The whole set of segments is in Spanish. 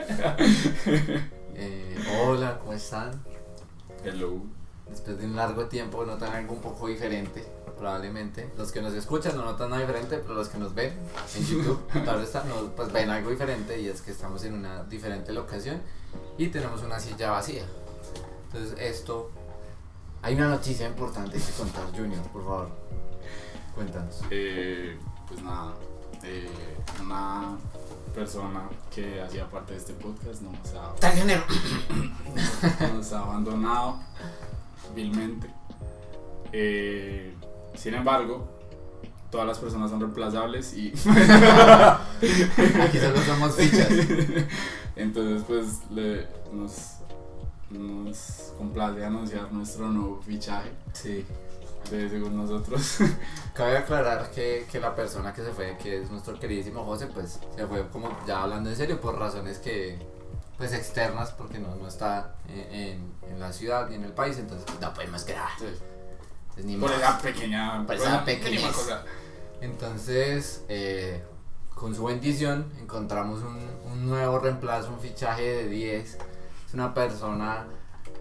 Eh, hola, ¿cómo están? Hello. Después de un largo tiempo notan algo un poco diferente, probablemente. Los que nos escuchan no notan nada diferente, pero los que nos ven en YouTube, tal vez no, pues ven algo diferente y es que estamos en una diferente locación y tenemos una silla vacía. Entonces esto... Hay una noticia importante que contar, Junior, por favor. Cuéntanos. Eh, pues nada, eh, una persona que hacía parte de este podcast nos ha, nos ha abandonado vilmente. Eh, sin embargo, todas las personas son reemplazables y Aquí solo somos fichas. entonces pues le, nos, nos complace anunciar nuestro nuevo fichaje Sí. De según nosotros. Cabe aclarar que, que la persona que se fue, que es nuestro queridísimo José, pues se fue como ya hablando en serio por razones que pues externas porque no, no está en, en- en la ciudad ni en el país, entonces pues, no podemos grabar. Pues, ni Por esa pequeña, Por esa pequeñez. cosa. Entonces, eh, con su bendición, encontramos un, un nuevo reemplazo, un fichaje de 10. Es una persona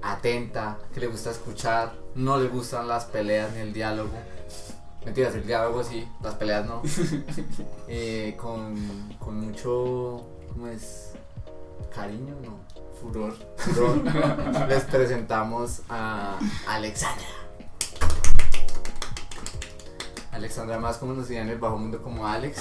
atenta, que le gusta escuchar, no le gustan las peleas ni el diálogo. Mentiras, el diálogo sí, las peleas no. Eh, con, con mucho, ¿cómo es? Cariño, no. Furor. Furor. Les presentamos a Alexandra. Alexandra más como nos decían en el bajo mundo como Alex.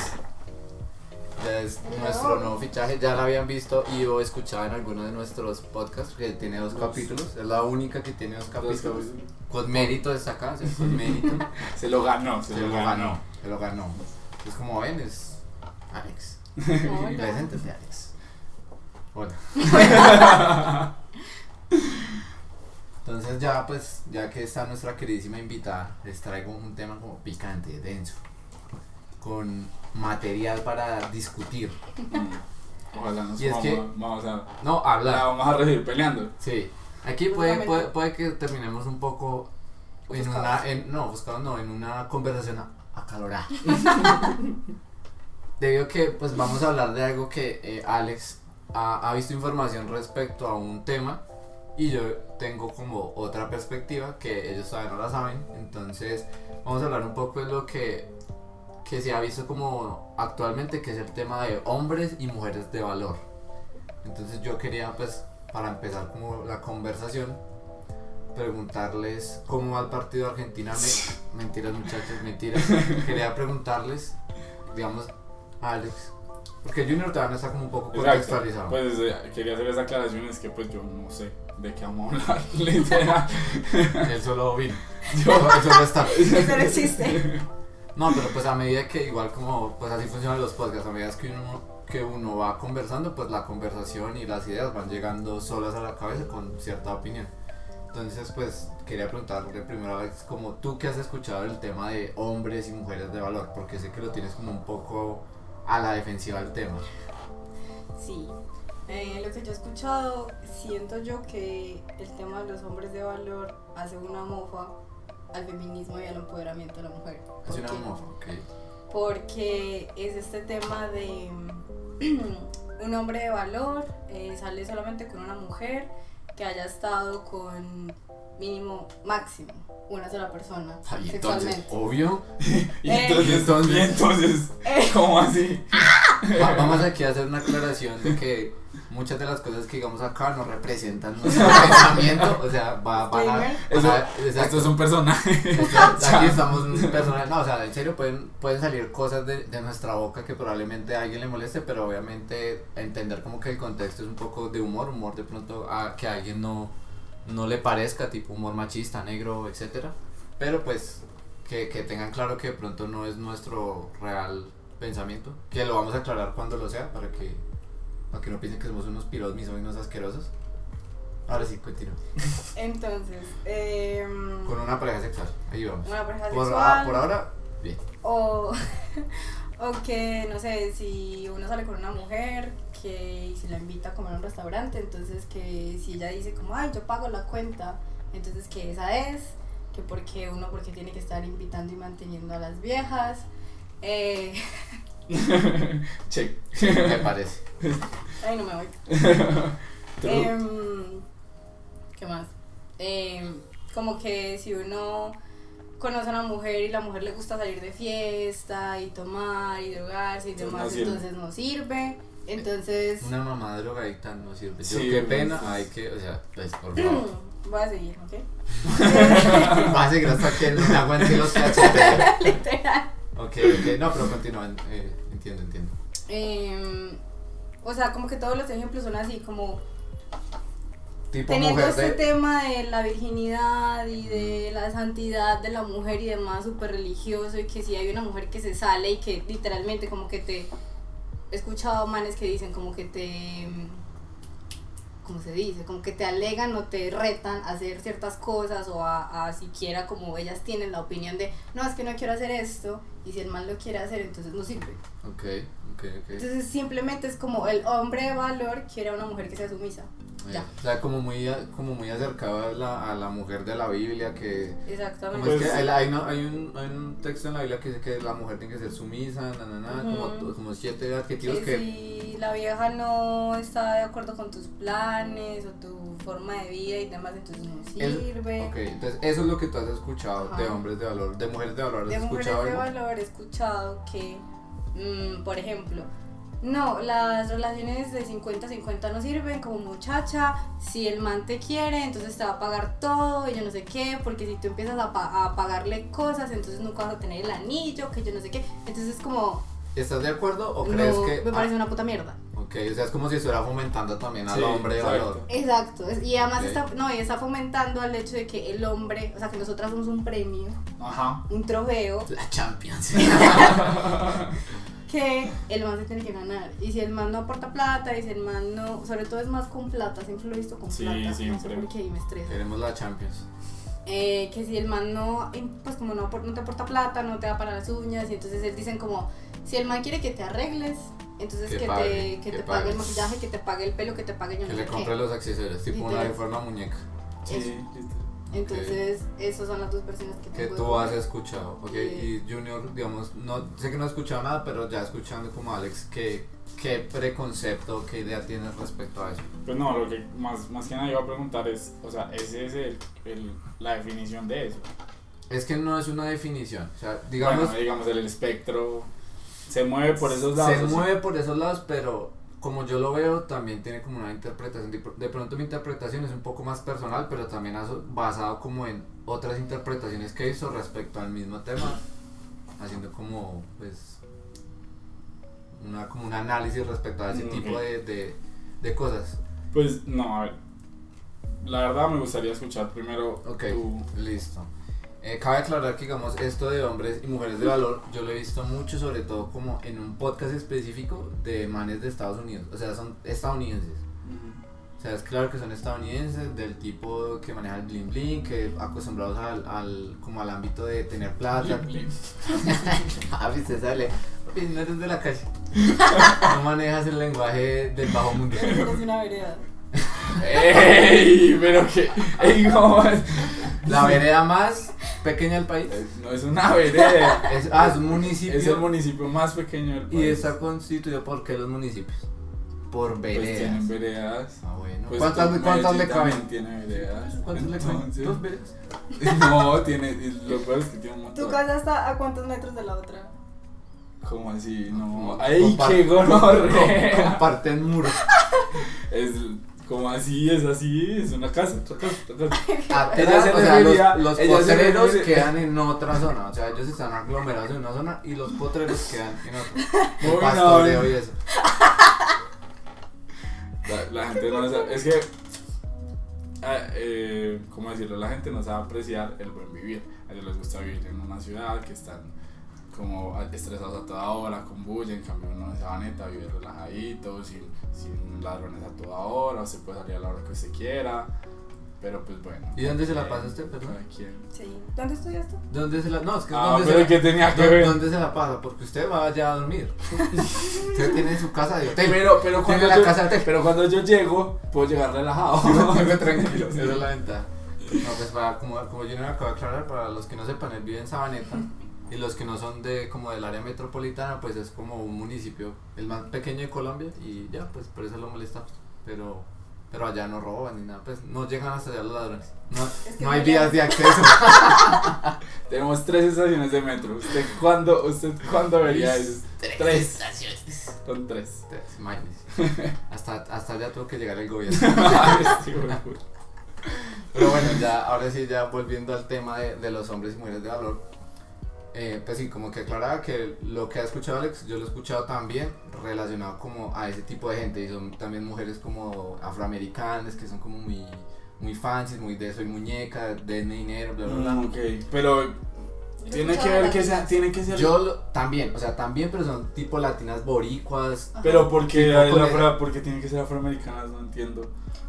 Ya es nuestro nuevo fichaje, ya la habían visto y o escuchado en alguno de nuestros podcasts, que tiene dos Dos. capítulos, es la única que tiene dos Dos capítulos. Con mérito está acá, ¿sí? con mérito. Se lo ganó, se, Se lo, ganó. se lo ganó. Pues como ven es Alex. Preséntate Alex. Hola. Entonces ya pues, ya que está nuestra queridísima invitada, les traigo un tema como picante, denso, con material para discutir. Mm. Ojalá nos Y es vamos, que- a- vamos a No, la hablar. vamos a recibir peleando. Sí. Aquí puede, puede, puede que terminemos un poco en una, en, no, ofuscados no, en una conversación acalorada. Debido a que pues vamos a hablar de algo que eh, Alex ha, ha visto información respecto a un tema y yo tengo como otra perspectiva que ellos todavía no la saben. Entonces vamos a hablar un poco de lo que, que se ha visto como actualmente, que es el tema de hombres y mujeres de valor. Entonces yo quería pues para empezar como la conversación preguntarles cómo va el partido Argentina. Me- mentiras muchachos, mentiras. Quería preguntarles, digamos, a Alex. Porque Junior todavía no está como un poco Exacto. contextualizado. Pues eh, quería hacer esa aclaración, es que pues yo no sé de qué vamos a hablar, literal. Él solo vino. Yo, él solo está. Eso no existe. No, pero pues a medida que igual como pues así funcionan los podcasts, a medida que uno, que uno va conversando, pues la conversación y las ideas van llegando solas a la cabeza con cierta opinión. Entonces pues quería preguntarle primero Alex, como tú que has escuchado el tema de hombres y mujeres de valor, porque sé que lo tienes como un poco a la defensiva del tema. Sí. Eh, lo que yo he escuchado, siento yo que el tema de los hombres de valor hace una mofa al feminismo y al empoderamiento de la mujer. Es ¿Por una qué? mofa, ok. Porque es este tema de un hombre de valor eh, sale solamente con una mujer que haya estado con mínimo máximo una sola persona Ay, entonces, sexualmente. obvio. Y Eh. entonces, Entonces- y entonces, Eh. ¿cómo así? Va- Vamos aquí a hacer una aclaración de que muchas de las cosas que digamos acá no representan nuestro pensamiento, o sea, va, van a... Eso- a- exacto. Esto es un personaje. Exacto, Aquí estamos un personaje, no, o sea, en serio pueden, pueden salir cosas de, de nuestra boca que probablemente a alguien le moleste, pero obviamente entender como que el contexto es un poco de humor, humor de pronto a que a alguien no, no le parezca, tipo humor machista, negro, etcétera, pero pues que, que tengan claro que de pronto no es nuestro real pensamiento, que lo vamos a aclarar cuando lo sea, para que, para que no piensen que somos unos piros misóginos asquerosos. Ahora sí, continúo. Entonces, em, Con una pareja sexual, ahí vamos. una pareja Por, sexual. ah, por ahora, bien. O, o que, no sé, si uno sale con una mujer que se la invita a comer a un restaurante, entonces que si ella dice como, ay, yo pago la cuenta, entonces que esa es, que porque uno porque tiene que estar invitando y manteniendo a las viejas. Eh, Check. Me parece. Ay, no me voy. Em, ¿Qué más? Em, como que si uno conoce a una mujer y la mujer le gusta salir de fiesta y tomar y drogarse y Entonces demás, no entonces no sirve. Entonces, Una mamá drogadicta no sirve. Yo, Sí, qué pena, pues, hay que, o sea, pues por favor. voy a seguir, ¿ok? Va a seguir hasta que no aguante los cachetes. Literal. Ok, ok, no, pero continúan. Eh, entiendo, entiendo. Em, o sea, como que todos los ejemplos son así, como Tipo teniendo mujer este de. tema de la virginidad y de la santidad de la mujer y demás súper religioso y que si hay una mujer que se sale y que literalmente como que te he escuchado manes que dicen como que te ¿cómo se dice? como que te alegan o te retan a hacer ciertas cosas o a, a siquiera como ellas tienen la opinión de no es que no quiero hacer esto y si el man lo quiere hacer entonces no sirve Ok, ok, ok. entonces simplemente es como el hombre de valor quiere a una mujer que sea sumisa ya. O sea, como muy, como muy acercado a la, a la mujer de la Biblia que... exactamente Como es Pues- que hay, no- hay un, hay un texto en la Biblia que dice que la mujer tiene que ser sumisa, na, na, na, como, Ujú. como siete adjetivos que que... si la vieja no está de acuerdo con tus planes o tu forma de vida y demás, entonces no Es- sirve. Ok, entonces eso es lo que tú has escuchado de hombres de valor, de mujeres de valor, ¿has de mujeres escuchado de algo? valor he escuchado que, mm, por ejemplo, no, las relaciones de 50-50 no sirven como muchacha, si el man te quiere, entonces te va a pagar todo y yo no sé qué, porque si tú empiezas a, pa- a pagarle cosas, entonces nunca vas a tener el anillo, que yo no sé qué, entonces es como, ¿Estás de acuerdo o no, crees que...? me parece ah, una puta mierda. ok, o sea, es como si estuviera fomentando también al Sí, hombre de exacto. valor. Exacto, y además está, no, y está fomentando al hecho de que el hombre, o sea, que nosotras somos un premio, Ajá. un trofeo, La Champions. que el man se tiene que ganar. Y si el man no aporta plata, y si el man no, sobre todo es más con plata, siempre lo he visto con Sí, plata, no sé siempre. por qué y me estresa. Queremos la Champions. Eh, que si el man no, eh, pues como no, no te aporta plata, no te da para las uñas, y entonces él dicen como, si el man quiere que te arregles, entonces Que que, pague, te, que que te pague el maquillaje, que te pague el pelo, que te pague yo Que no le compre qué. los accesorios, tipo una de forma muñeca. Sí, listo. Entonces, esas son las dos versiones que Que tú has escuchado, ok. Sí. Y Junior, digamos, no sé que no he escuchado nada, pero ya escuchando como Alex, ¿qué, qué preconcepto, qué idea tienes respecto a eso? Pues no, lo que más, más que nada iba a preguntar es, o sea, esa es el, el- la definición de eso. Es que no es una definición, o sea, digamos, Bueno, digamos, el espectro se mueve por esos lados. se mueve por esos lados, pero como yo lo veo, también tiene como una interpretación. De pronto mi interpretación es un poco más personal, pero también basado como en otras interpretaciones que hizo respecto al mismo tema, haciendo como, pues, una, como un análisis respecto a ese Mm, tipo ok. de, de, de cosas. Pues no, a ver. La verdad me gustaría escuchar primero Ok, tu... listo. Eh, cabe aclarar que, digamos, esto de hombres y mujeres de valor, yo lo he visto mucho, sobre todo como en un podcast específico de manes de Estados Unidos. O sea, son estadounidenses. O sea, es claro que son estadounidenses, del tipo que maneja el bling bling, que acostumbrados al, al, como al ámbito de tener plata. Ah, viste, sale. Papi, no eres de la calle. No manejas el lenguaje del bajo mundo. Es una vereda. ¡Ey! Pero que... ¡Ey, cómo es? La vereda más pequeña del país. No es una vereda. Es, ah, es un municipio. Es el municipio más pequeño del país. Y está constituido por qué los municipios? Por Pues veredas. tienen veredas. ah, bueno. Pues ¿Cuántas, ¿cuántas le caben? también tiene veredas. ¿Cuántas le caben? ¿Dos veredas? No, tiene... Lo peor es que tiene un montón. ¿Tu casa está a cuántos metros de la otra? ¿Cómo así? No. ¡Ay, qué gonorrea! Comparten muros. Es como así, es así, es una casa, otra casa, otra casa. Atrás, Ella se o sea, refería- los, los ella se potreros quedan en otra zona. O sea, ellos están aglomerados en una zona y los potreros quedan en otra. El Uy, no. pastoreo y eso. La, la gente no sabe, es que, ah, eh, ¿cómo decirlo? La gente no sabe apreciar el buen vivir. A ellos les gusta vivir en una ciudad que están como estresados a toda hora, con bulla, en cambio uno en Sabaneta vive relajadito, sin, sin ladrones a toda hora, usted puede salir a la hora que usted quiera, pero pues bueno. ¿Y dónde se la pasa usted, perdón? quien. Sí. ¿Dónde estudiaste? ¿Dónde se la.? No, es que Ah, ¿dónde, pero se ¿qué la, tenía que ¿dó- ver? ¿dónde se la pasa? Porque usted va allá a dormir. usted tiene su casa de hotel. Pero, pero, cuando Tiene la yo, casa de hotel. pero cuando yo llego, puedo llegar relajado. Llego tranquilo, esa es la ventaja. No, pues para, como, como yo no me acabo de aclarar, para los que no sepan, él vive en Sabaneta, Y los que no son de como del área metropolitana, pues es como un municipio, el más pequeño de Colombia y ya, pues por eso lo molestamos. Pero pero allá no roban ni nada, pues no llegan hasta allá los ladrones. No, Es que no hay vías de acceso. Tenemos tres estaciones de metro. ¿Usted cuándo, usted cuándo vería eso? Tres. estaciones. Son tres. Imagínese. hasta, hasta allá tuvo que llegar el gobierno. Pero bueno, ya, ahora sí, ya volviendo al tema de, de los hombres y mujeres de valor. Eh, pues sí, como que aclaraba que lo que ha escuchado Alex, yo lo he escuchado también relacionado como a ese tipo de gente. Y son también mujeres como afroamericanas que son como muy, muy fancy, muy de soy muñeca, denme dinero, bla, bla, bla. Mm, ok, pero tiene que ver que sea, tiene que ser. Yo lo- también, o sea, también, pero son tipo latinas boricuas. Pero porque afro- porque tienen que ser afroamericanas, no entiendo.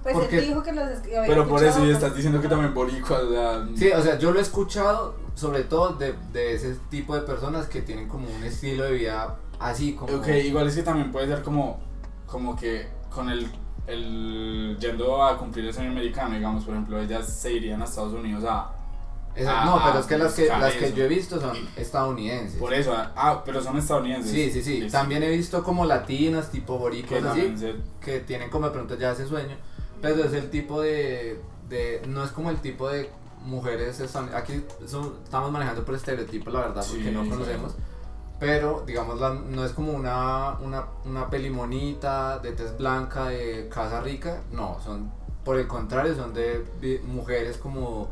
Pues porque- él dijo que los Pero por eso con- estás diciendo que también boricuas, o sea, Sí, o sea, yo lo he escuchado sobre todo de, de ese tipo de personas que tienen como un estilo de vida así como... Ok, igual es que también puede ser como, como que con el, el yendo a cumplir el sueño americano, digamos, por ejemplo, ellas se irían a Estados Unidos a, Esa- Ah, no, pero ah, es que las que, las que eso. yo he visto son estadounidenses. por eso, a- ah, pero son estadounidenses. Sí, sí, sí. También he visto como latinas, tipo así, se- que tienen como de pronto ya ese sueño, pero es el tipo de, de no es como el tipo de mujeres, aquí son- estamos manejando por estereotipo, la verdad, porque Sí, no sí. conocemos, pero digamos, la- no es como una, una, una peli monita, de tez blanca, de casa rica, no, son, por el contrario, son de mujeres como,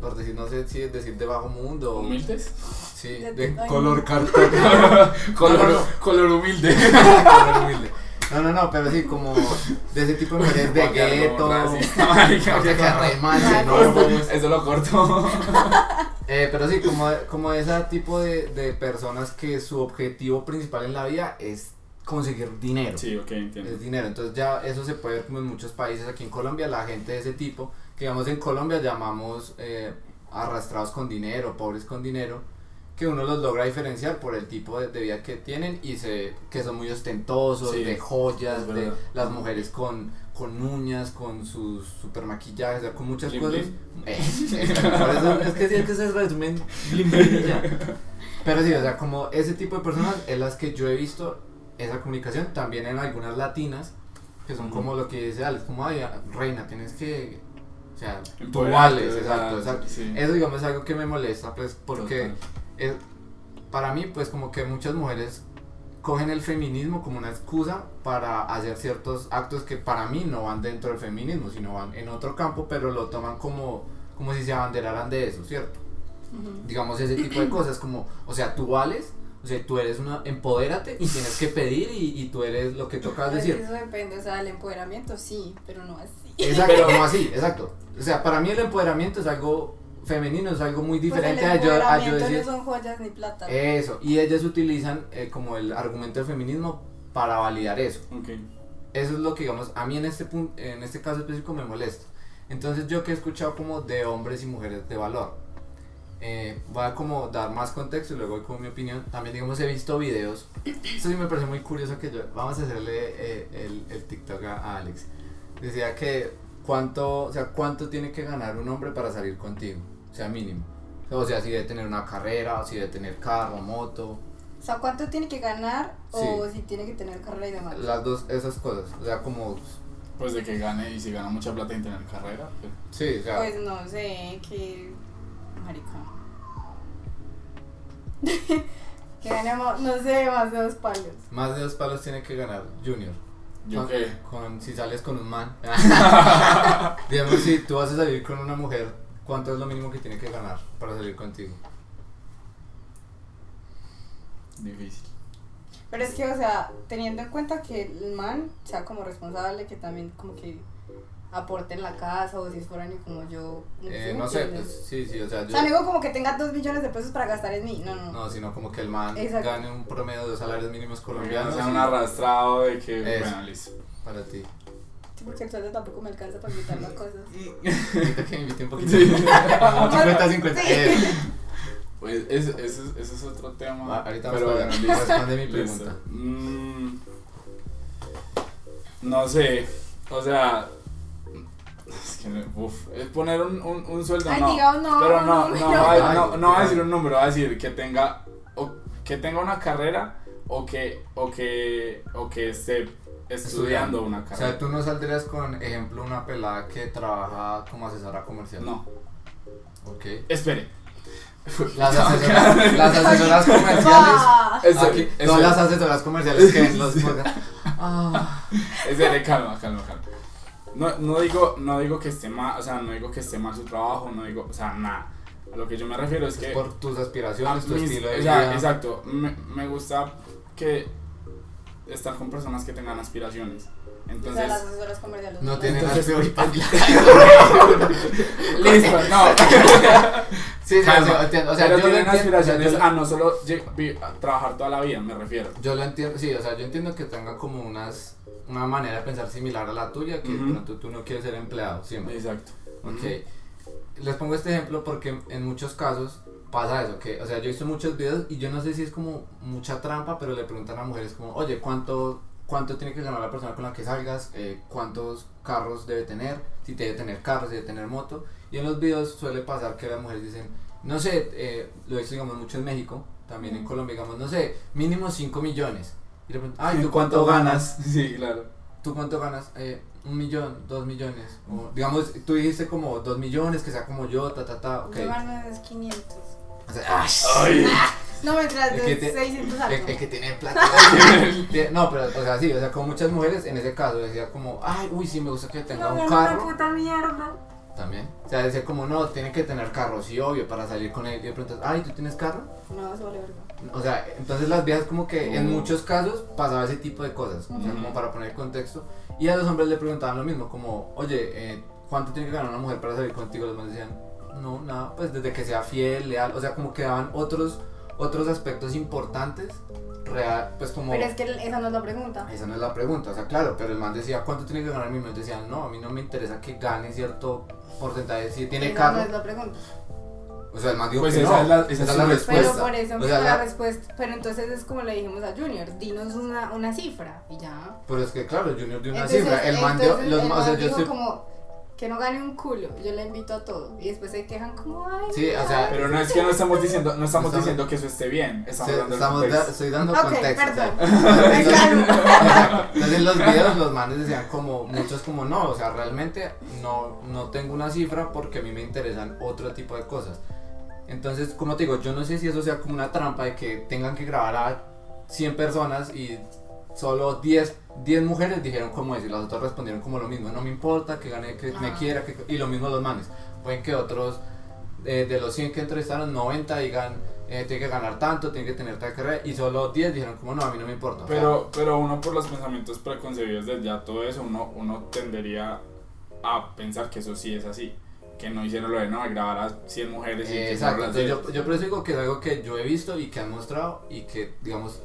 por decir, no sé si es decir de bajo mundo, humildes. sí, De- color cartón. color, color humilde. Color humilde. No, no, no, pero sí, como de ese tipo de mujeres de gueto. Eso lo corto. Eh, pero sí, como, como ese tipo de, de personas que su objetivo principal en la vida es conseguir dinero. Sí, ok, entiendo. Es dinero, entonces ya eso se puede ver como en muchos países, aquí en Colombia la gente de ese tipo, digamos en Colombia llamamos eh, arrastrados con dinero, pobres con dinero, que uno los logra diferenciar por el tipo de, de vida que tienen y se, que son muy ostentosos, Sí, de joyas, es de las mujeres con, con uñas, con sus super maquillajes, o sea, con muchas cosas. bling. Eh, eso es que es que se resumen. Pero sí, o sea, como ese tipo de personas es las que yo he visto esa comunicación, también en algunas latinas, que son como lo que dice Alex, como, ay, reina, tienes que, o sea, sea, exacto, exacto. sí. Eso, digamos, es algo que me molesta, pues, porque es- para mí, pues, como que muchas mujeres cogen el feminismo como una excusa para hacer ciertos actos que para mí no van dentro del feminismo, sino van en otro campo, pero lo toman como, como si se abanderaran de eso, ¿cierto? Digamos ese tipo de cosas como o sea tú vales o sea tú eres una empodérate y tienes que pedir y, y tú eres lo que tocas Pues decir Eso depende, o sea, el empoderamiento sí, pero no así. Exacto Pero- no así exacto. O sea para mí el empoderamiento es algo femenino es algo muy diferente pues a el yo a yo empoderamiento decir no son joyas ni plata. eso y ellas utilizan eh, como el argumento del feminismo para validar eso. Ok. eso es lo que digamos a mí en este punto en este caso específico me molesta. Entonces yo que he escuchado como de hombres y mujeres de valor eh, voy a como dar más contexto y luego voy con mi opinión. También digamos he visto videos. Esto sí me parece muy curioso que yo vamos a hacerle eh, el, el TikTok a, a Alex decía que cuánto o sea cuánto tiene que ganar un hombre para salir contigo o sea mínimo o sea si debe tener una carrera o si debe tener carro moto O sea, ¿cuánto tiene que ganar o si tiene que tener carrera y demás? las dos esas cosas o sea como Pues de que gane y si gana mucha plata en tener carrera. pues, sí o sea Pues no sé, que. Marica. que ganemos, no sé, más de dos palos. Más de dos palos tiene que ganar Junior. ¿Yo con, qué? con- si sales con un man. Digamos, si tú vas a salir con una mujer, ¿cuánto es lo mínimo que tiene que ganar para salir contigo? Difícil. Pero es que, o sea, teniendo en cuenta que el man sea como responsable, que también como que aporte en la casa o si es foráneo como yo. ¿sí Eh, no sé, pues, sí, sí, o sea, O yo. sea, no digo como que tenga dos millones de pesos para gastar en mí, no, no. No, sino como que el man Exacto. gane un promedio de salarios mínimos colombianos. no sea un arrastrado de que. Eso. Bueno, listo. Para ti. Sí, porque el sueldo tampoco me alcanza para invitar las cosas. Ahorita que me invite un poquito. Sí. 50-50. Sí. Eh, Pues ese, ese, ese es otro tema. Ah, ahorita pero vamos a- responde mi pregunta. Mm, no sé. O sea. Es que, uf, es poner un, un, un sueldo, Ay, no. diga un no, pero no, no, no, no va a decir un número, va a decir que tenga, o, que tenga una carrera o que, o que, o que esté estudiando una O carrera. sea, tú no saldrías con, ejemplo, una pelada que trabaja como asesora comercial. No, Ok. espere. Las asesoras, las asesoras comerciales. Aquí, todas las asesoras comerciales que ven los podcasts. Ah. Espere, calma, calma, calma. No, no digo, no digo que esté mal, o sea, no digo que esté mal su trabajo, no digo, o sea, nada. A lo que yo me refiero es Es que por tus aspiraciones, tu mis- estilo de o sea, vida. exacto, me, me gusta que estar con personas que tengan aspiraciones. O sea, Entonces, las asesoras comerciales. No tienen Entonces- aspiraciones. listo, no. Sí, sí, Calma. sí. O sea, pero yo lo tienen aspiraciones a no solo a trabajar toda la vida, me refiero. Yo lo entiendo, sí, o sea, yo entiendo que tengan como unas, una manera de pensar similar a la tuya, que Ujú. de pronto tú no quieres ser empleado siempre. Exacto. Ok. Les pongo este ejemplo porque en muchos casos pasa eso, que, o sea, yo he visto muchos videos y yo no sé si es como mucha trampa, pero le preguntan a mujeres como, oye, ¿cuánto, cuánto tiene que ganar la persona con la que salgas? Eh, ¿Cuántos carros debe tener? Si debe tener carros, si debe tener moto. Y en los videos suele pasar que las mujeres dicen, no sé, eh, lo he visto digamos mucho en México, también en Colombia, digamos, no sé, mínimo 5 millones. Y le preguntan, ay, ¿tú cuánto ganas? Sí, claro. ¿Tú cuánto ganas? Eh, un millón, dos millones. O, digamos, tú dijiste como dos millones, que sea como yo, ta, ta, ta. Ok. Yo gano es 500. O sea, Ay. No me traes El que de te- 600 el, algo. el que tiene plata. No, pero, o sea, sí, o sea, como muchas mujeres en ese caso decía como, ay, uy, sí, me gusta que tenga No, un carro. una puta mierda. También. O sea, decía como, no, tiene que tener carro, sí, obvio, para salir con él. Y de pronto, ay, ¿tú tienes carro? No, eso vale verga. O sea, entonces las viejas como que en Mm. muchos casos pasaba ese tipo de cosas, o sea, como para poner el contexto. Y a los hombres le preguntaban lo mismo, como, oye, eh, ¿cuánto tiene que ganar una mujer para salir contigo? Los hombres decían, no, nada, pues desde que sea fiel, leal, o sea, como que daban otros, otros aspectos importantes, real, pues como... Pero es que esa no es la pregunta. Esa no es la pregunta, o sea, claro, pero el man decía, ¿cuánto tiene que ganar mi man? Decían, no, a mí no me interesa que gane cierto porcentaje, si tiene esa carro, no es la pregunta. O sea, el man dijo Pues que esa no, es la- esa esa es la respuesta. Pero por eso O sea, la la- respuesta. Pero entonces es como le dijimos a Junior, dinos una, una cifra y ya. Pero es que claro, Junior dio una Entonces, cifra, el man dio, entonces los el ma- o sea, man yo dijo estoy como que no gane un culo, yo le invito a todo. Y después se quejan como, ay, Sí, o sea, Pero no es que no estamos diciendo, no estamos Estamos- diciendo que eso esté bien. Estamos da- estoy dando Ok, contexto. o sea, calmo. Entonces en los videos los manes decían como, muchos como no, o sea, realmente no, no tengo una cifra porque a mí me interesan otro tipo de cosas. Entonces, como te digo, yo no sé si eso sea como una trampa de que tengan que grabar a 100 personas y solo 10, 10 mujeres dijeron como eso y las otras respondieron como lo mismo, no me importa que gane, que me Ah. quiera, que, y lo mismo los manes. Pueden que otros eh, de los 100 que entrevistaron, 90 digan, eh, tiene que ganar tanto, tiene que tener tal carrera, y solo 10 dijeron como no, a mí no me importa. O sea, Pero, pero uno por los pensamientos preconcebidos de ya todo eso, uno, uno tendería a pensar que eso sí es así. Que no hicieron lo de no, grabar a 100 mujeres y Eh, exacto, las yo, yo por eso digo que es algo que yo he visto y que han mostrado y que, digamos,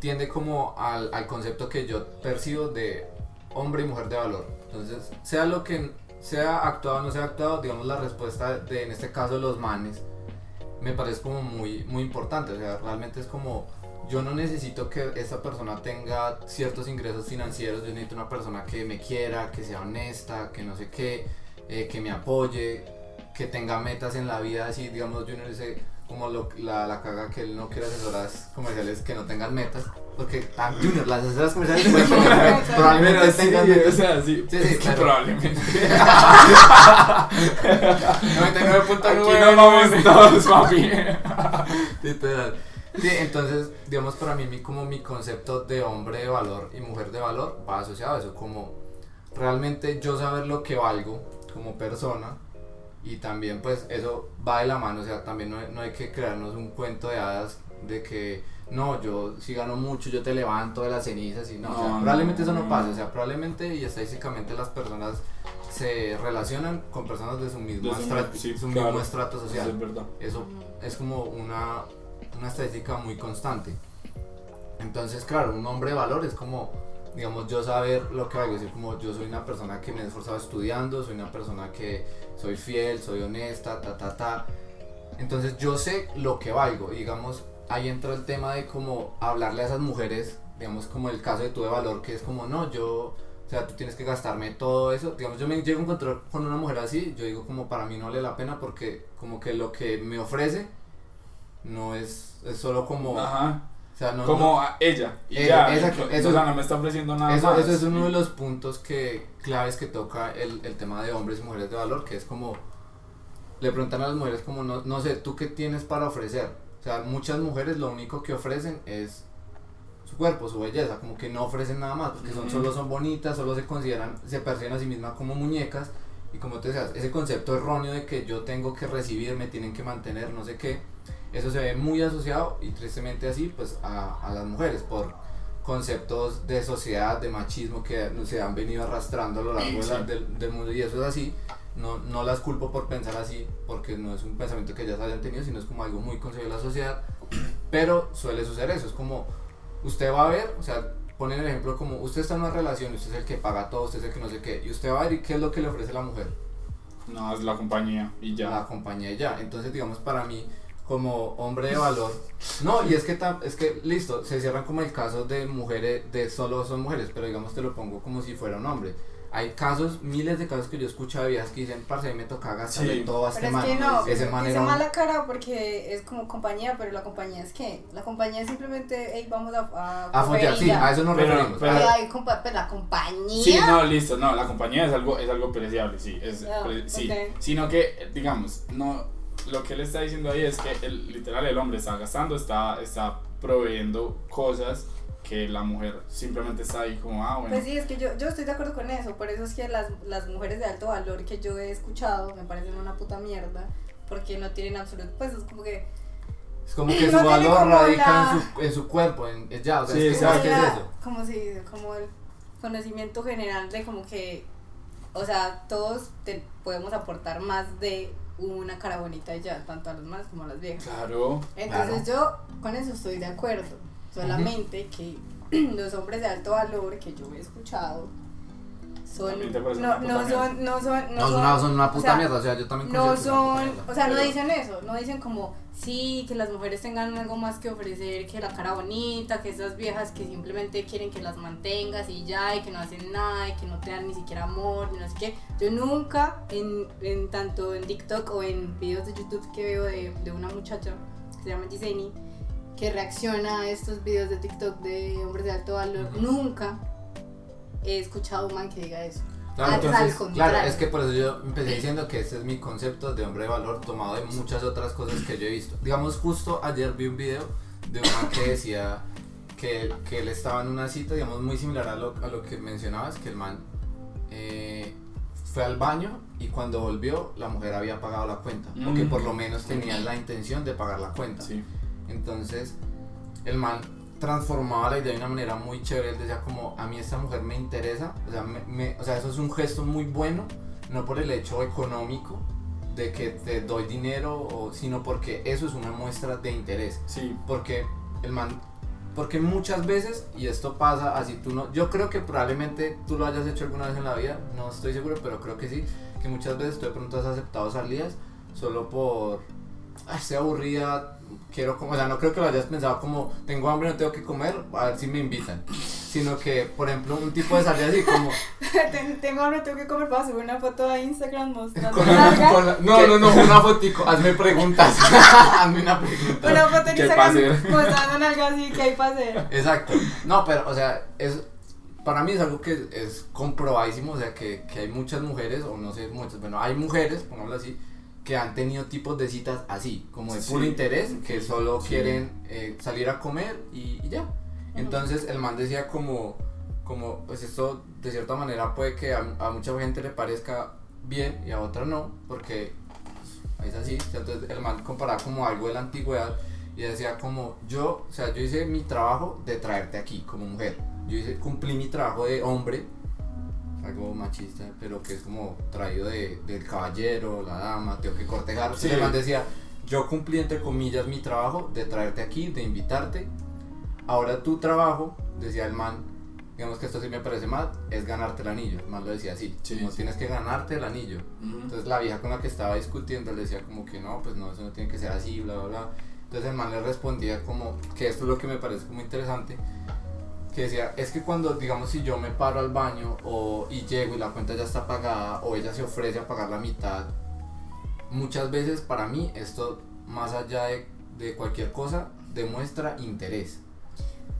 tiende como al, al concepto que yo percibo de hombre y mujer de valor. Entonces, sea lo que sea actuado o no sea actuado, digamos, la respuesta de, en este caso, los manes, me parece como muy, muy importante. O sea, realmente es como, yo no necesito que esta persona tenga ciertos ingresos financieros, yo necesito una persona que me quiera, que sea honesta, que no sé qué, eh, que me apoye, que tenga metas en la vida, así digamos Junior dice como lo, la, la caga que él no quiere asesoras comerciales que no tengan metas, porque ah, Junior, las asesoras comerciales metas, probablemente Pero sí, tengan o metas. sea, sí, Sí, sí, claro. probablemente. 99.9 Aquí nos vamos todos, papi. Literal. Sí, entonces, digamos, para mí, mi, como mi concepto de hombre de valor y mujer de valor va asociado a eso, como realmente yo saber lo que valgo como persona y también, pues, eso va de la mano, o sea, también no, no hay que crearnos un cuento de hadas de que, no, yo si gano mucho, yo te levanto de las cenizas y no, o sea, No, no, probablemente eso no no. pasa, o sea, probablemente y estadísticamente las personas se relacionan con personas de su mismo, De su estra- mi- sí, su claro. mismo estrato social. es verdad. Eso es como una, una estadística muy constante. Entonces, claro, un hombre de valor es como, digamos, yo saber lo que valgo, decir, como yo soy una persona que me he esforzado estudiando, soy una persona que soy fiel, soy honesta, ta, ta, ta. Entonces yo sé lo que valgo, y digamos, ahí entra el tema de como hablarle a esas mujeres, digamos, como el caso de tu de valor, que es como, no, yo... O sea, tú tienes que gastarme todo eso. Digamos, yo me llego a encontrar con una mujer así, yo digo como para mí no vale la pena porque como que lo que me ofrece no es, es solo como... Ajá. O sea, no, Como no- a ella. Y Eh, ya. exacto, o eso- sea, no me está ofreciendo nada eso, más. eso es uno de los puntos que claves que toca el, el tema de hombres y mujeres de valor, que es como le preguntan a las mujeres como no, no sé, ¿tú qué tienes para ofrecer? O sea, muchas mujeres lo único que ofrecen es su cuerpo, su belleza, como que no ofrecen nada más, porque son, solo son bonitas, solo se consideran, se perciben a sí mismas como muñecas, y como te decías, ese concepto erróneo de que yo tengo que recibir, me tienen que mantener, no sé qué, eso se ve muy asociado y tristemente así pues a, a las mujeres por conceptos de sociedad, de machismo que se han venido arrastrando a lo largo de la- Sí. del, del mundo y eso es así. No, no las culpo por pensar así, porque no es un pensamiento que ellas hayan tenido, sino es como algo muy concebido de la sociedad. Pero suele suceder eso, es como usted va a ver, o sea, ponen el ejemplo como usted está en una relación, usted es el que paga todo, usted es el que no sé qué, y usted va a ver y qué es lo que le ofrece la mujer No, es la compañía. Y ya. la compañía y ya. Entonces, digamos, para mí, como hombre de valor, no, y es que, es que, listo, se cierran como el caso de mujeres, de solo son mujeres, pero digamos, te lo pongo como si fuera un hombre. Hay casos, miles de casos que yo he escuchado de viejas que dicen, parce, a mí me toca gastarle Sí. todo a este Pero es man. que no, Ese man dice era un- mala cara porque es como compañía, pero la compañía es que la compañía es simplemente, hey, vamos a a, A follar, sí, a eso nos Pero- referimos. pero- Ay, ay, compa- pues la compañía. Sí, no, listo, no, la compañía es algo, es algo preciable, sí, es, pre- sí, sino que, digamos, no, lo que él está diciendo ahí es que el, literal el hombre está gastando, está, está proveyendo cosas que la mujer simplemente está ahí como, ah, bueno, Pues sí, es que yo, yo estoy de acuerdo con eso, por eso es que las, las mujeres de alto valor que yo he escuchado me parecen una puta mierda, porque no tienen absoluto, pues es como que Es como que No su valor radica la- en, su, en su cuerpo, en, ya, o sea, Sí, es que, exacto. ¿sabes qué es Como eso? Como si, como el conocimiento general de como que, o sea, todos te- podemos aportar más de una cara bonita y ya, tanto a los más como a las viejas. claro, Entonces yo con eso estoy de acuerdo, solamente que los hombres de alto valor que yo he escuchado son no, no son no son No, son una, son una o puta sea, mierda, o sea, yo también no son o sea, no dicen eso, no dicen como, sí, que las mujeres tengan algo más que ofrecer que la cara bonita, que esas viejas que simplemente quieren que las mantengas y ya, y que no hacen nada, y que no te dan ni siquiera amor, ni no sé qué. Yo nunca, en, en tanto en TikTok o en videos de YouTube que veo de, de una muchacha que se llama Giseni, que reacciona a estos videos de TikTok de hombres de alto valor, nunca he escuchado a un man que diga eso. Claro, Antes, entonces, al contrario. claro, es que por eso yo empecé diciendo que ese es mi concepto de hombre de valor tomado de muchas otras cosas que yo he visto. Digamos, justo ayer vi un video de un man que decía que, que él estaba en una cita, digamos, muy similar a lo, a lo que mencionabas, que el man eh, fue al baño y cuando volvió la mujer había pagado la cuenta, o que Mm. por lo menos tenía la intención de pagar la cuenta. sí, Entonces, el man transformaba la idea de una manera muy chévere. Él decía como, a mí esta mujer me interesa. O sea, me- me- o sea, eso es un gesto muy bueno, no por el hecho económico de que te doy dinero, o, sino porque eso es una muestra de interés. sí, Porque el man... Porque muchas veces, y esto pasa así, tú no... Yo creo que probablemente tú lo hayas hecho alguna vez en la vida, no estoy seguro, pero creo que sí, que muchas veces tú de pronto has aceptado salidas solo por... Ay, estoy aburrida, quiero comer, o sea, no creo que lo hayas pensado como, tengo hambre, no tengo que comer, a ver si me invitan. Sino que, por ejemplo, un tipo de salida así como... Ten- Tengo hambre, tengo que comer para subir una foto a Instagram mostrando con la con la- no, no, no, una fotico, hazme preguntas. hazme una pregunta. Una foto en ¿Qué Instagram mostrando nalga así que hay para hacer. Exacto. No, pero, o sea, es, para mí es algo que es comprobadísimo, o sea, que, que hay muchas mujeres, o no sé, muchas, bueno, hay mujeres, pongámoslo así, que han tenido tipos de citas así, como de puro Sí. interés, que solo Sí. quieren eh, salir a comer y, y ya. Entonces el man decía como, como, pues esto de cierta manera puede que a, a mucha gente le parezca bien y a otra no, porque pues, es así. Entonces el man comparaba como algo de la antigüedad y decía como yo, o sea, yo hice mi trabajo de traerte aquí como mujer. Yo hice, cumplí mi trabajo de hombre, algo machista, pero que es como traído de, del caballero, la dama, tengo que cortejar. Sí. man decía, yo cumplí entre comillas mi trabajo de traerte aquí, de invitarte. Ahora tu trabajo, decía el man, digamos que esto sí me parece mal, es ganarte el anillo. El man lo decía así, Sí, como sí. tienes que ganarte el anillo. Ujú. Entonces la vieja con la que estaba discutiendo le decía como que no, pues no, eso no tiene que ser así, bla, bla, bla. Entonces el man le respondía como que esto es lo que me parece como interesante, que decía, es que cuando, digamos, si yo me paro al baño o, y llego y la cuenta ya está pagada o ella se ofrece a pagar la mitad, muchas veces para mí esto, más allá de, de cualquier cosa, demuestra interés.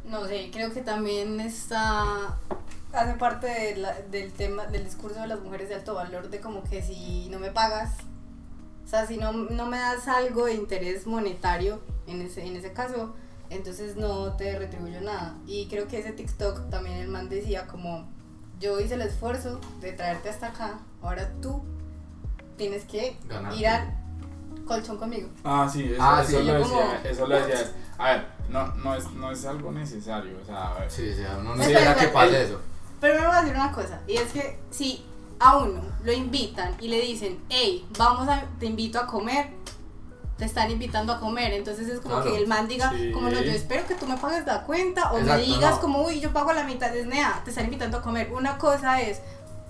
No sé, creo que también está hace parte de la- del tema del discurso de las mujeres de alto valor de como que si no me pagas, o sea, si no, no me das algo de interés monetario en ese en ese caso, entonces no te retribuyo nada. Y creo que ese TikTok también el man decía como yo hice el esfuerzo de traerte hasta acá, ahora tú tienes que Ganar. ir al colchón conmigo. Ah, sí, eso, Ah, eso sí. lo decía, como- eso lo decía. A ver, no, no, es, no es algo necesario, o sea, a ver. Sí, no Sí, espera pero que pase eso. Pero me voy a decir una cosa, y es que si a uno lo invitan y le dicen, hey, vamos a, te invito a comer, te están invitando a comer, entonces es como Claro. que el man diga, Sí. como no, yo espero que tú me pagues la cuenta, o Exacto, me digas no. como, uy, yo pago la mitad, es nea, te están invitando a comer. Una cosa es,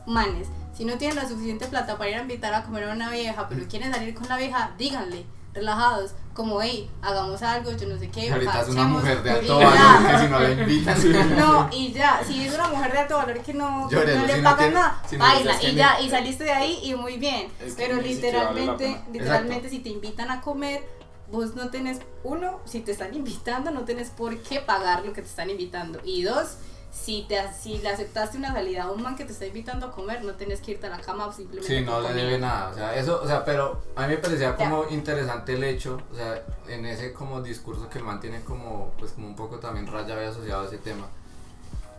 manes, si no tienen la suficiente plata para ir a invitar a comer a una vieja, pero quieren salir con la vieja, díganle, relajados, como, hey, hagamos algo, yo no sé qué, ahorita es una parchemos", mujer de y alto ya. valor que si no la invitan. No, y ya, si es una mujer de alto valor que no, no le si pagan nada, si no baila, y ya, y saliste de ahí y muy bien. Es que Pero vale literalmente, literalmente si te invitan a comer, vos no tenés, uno, si te están invitando, no tenés por qué pagar lo que te están invitando. Y dos, si te si le aceptaste una salida a un man que te está invitando a comer, no tenés que irte a la cama simplemente Sí, no le debe nada, o sea, eso, o sea, pero a mí me parecía Ya. como interesante el hecho, o sea, en ese como discurso que el man tiene como, pues como un poco también raya había asociado a ese tema,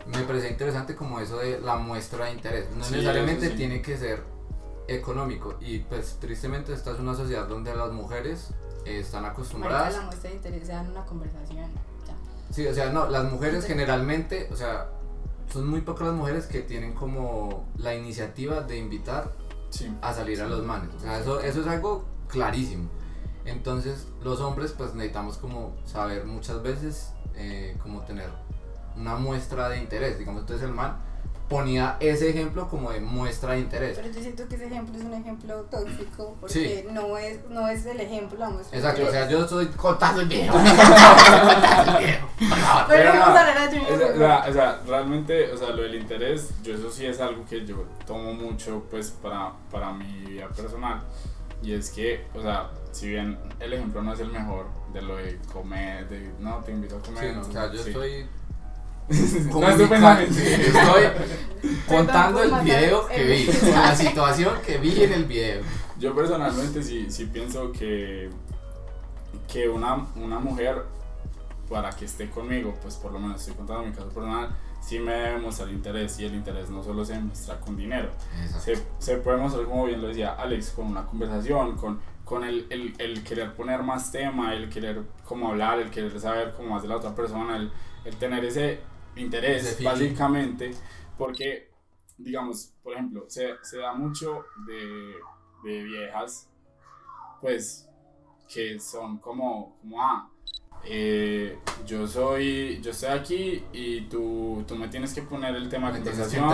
me parecía interesante como eso de la muestra de interés, no Sí, necesariamente sí. tiene que ser económico y pues tristemente esta es una sociedad donde las mujeres eh, están Marica, acostumbradas, la muestra de interés se da en una conversación. Sí, o sea, no, las mujeres Sí. generalmente, o sea, son muy pocas las mujeres que tienen como la iniciativa de invitar Sí. a salir a los manes. O sea, eso, eso es algo clarísimo. Entonces, los hombres pues necesitamos como saber muchas veces eh, como tener una muestra de interés. Digamos, entonces el man ponía ese ejemplo como de muestra de interés. Pero yo siento que ese ejemplo es un ejemplo tóxico porque Sí. no, es, no es el ejemplo, la muestra de Exacto, o interés. sea, yo estoy contando el video. contando el video. por favor. Pero Pero vamos no, a hablar de O sea, o sea, o sea, realmente, o sea, lo del interés, yo eso sí es algo que yo tomo mucho, pues, para, para mi vida personal. Y es que, o sea, si bien el ejemplo no es el mejor de lo de comer, de, no, te invito a Sí, comer. no, o sea, yo sí. estoy no estoy contando el video que vi, con la situación que vi en el video. Yo personalmente sí, sí pienso que, que una, una mujer, para que esté conmigo, pues por lo menos estoy contando mi caso personal, sí me debe mostrar interés y el interés no solo se muestra con dinero. Se, se puede mostrar, como bien lo decía Alex, con una conversación, con, con el, el, el querer poner más tema, el querer como hablar, el querer saber cómo más de la otra persona, el, el tener ese interés, básicamente, porque, digamos, por ejemplo, se, se da mucho de, de viejas, pues, que son como, como ah, eh, yo soy, yo estoy aquí y tú, tú me tienes que poner el tema de conversación.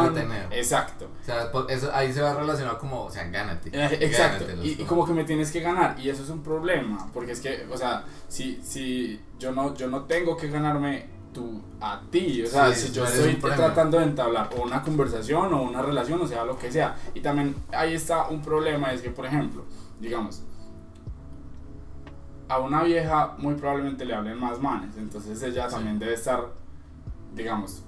Exacto. O sea, por- eso, ahí se va relacionado como, o sea, gánate. Eh, Exacto, Gánatelo, y, y como que me tienes que ganar, y eso es un problema, porque es que, o sea, si, si yo, no, yo no tengo que ganarme tú a ti, o sea, Sí, si yo estoy tratando de entablar o una conversación o una relación, o sea, lo que sea, y también ahí está un problema, es que, por ejemplo, digamos, a una vieja muy probablemente le hablen más manes, entonces ella Sí. también debe estar, digamos,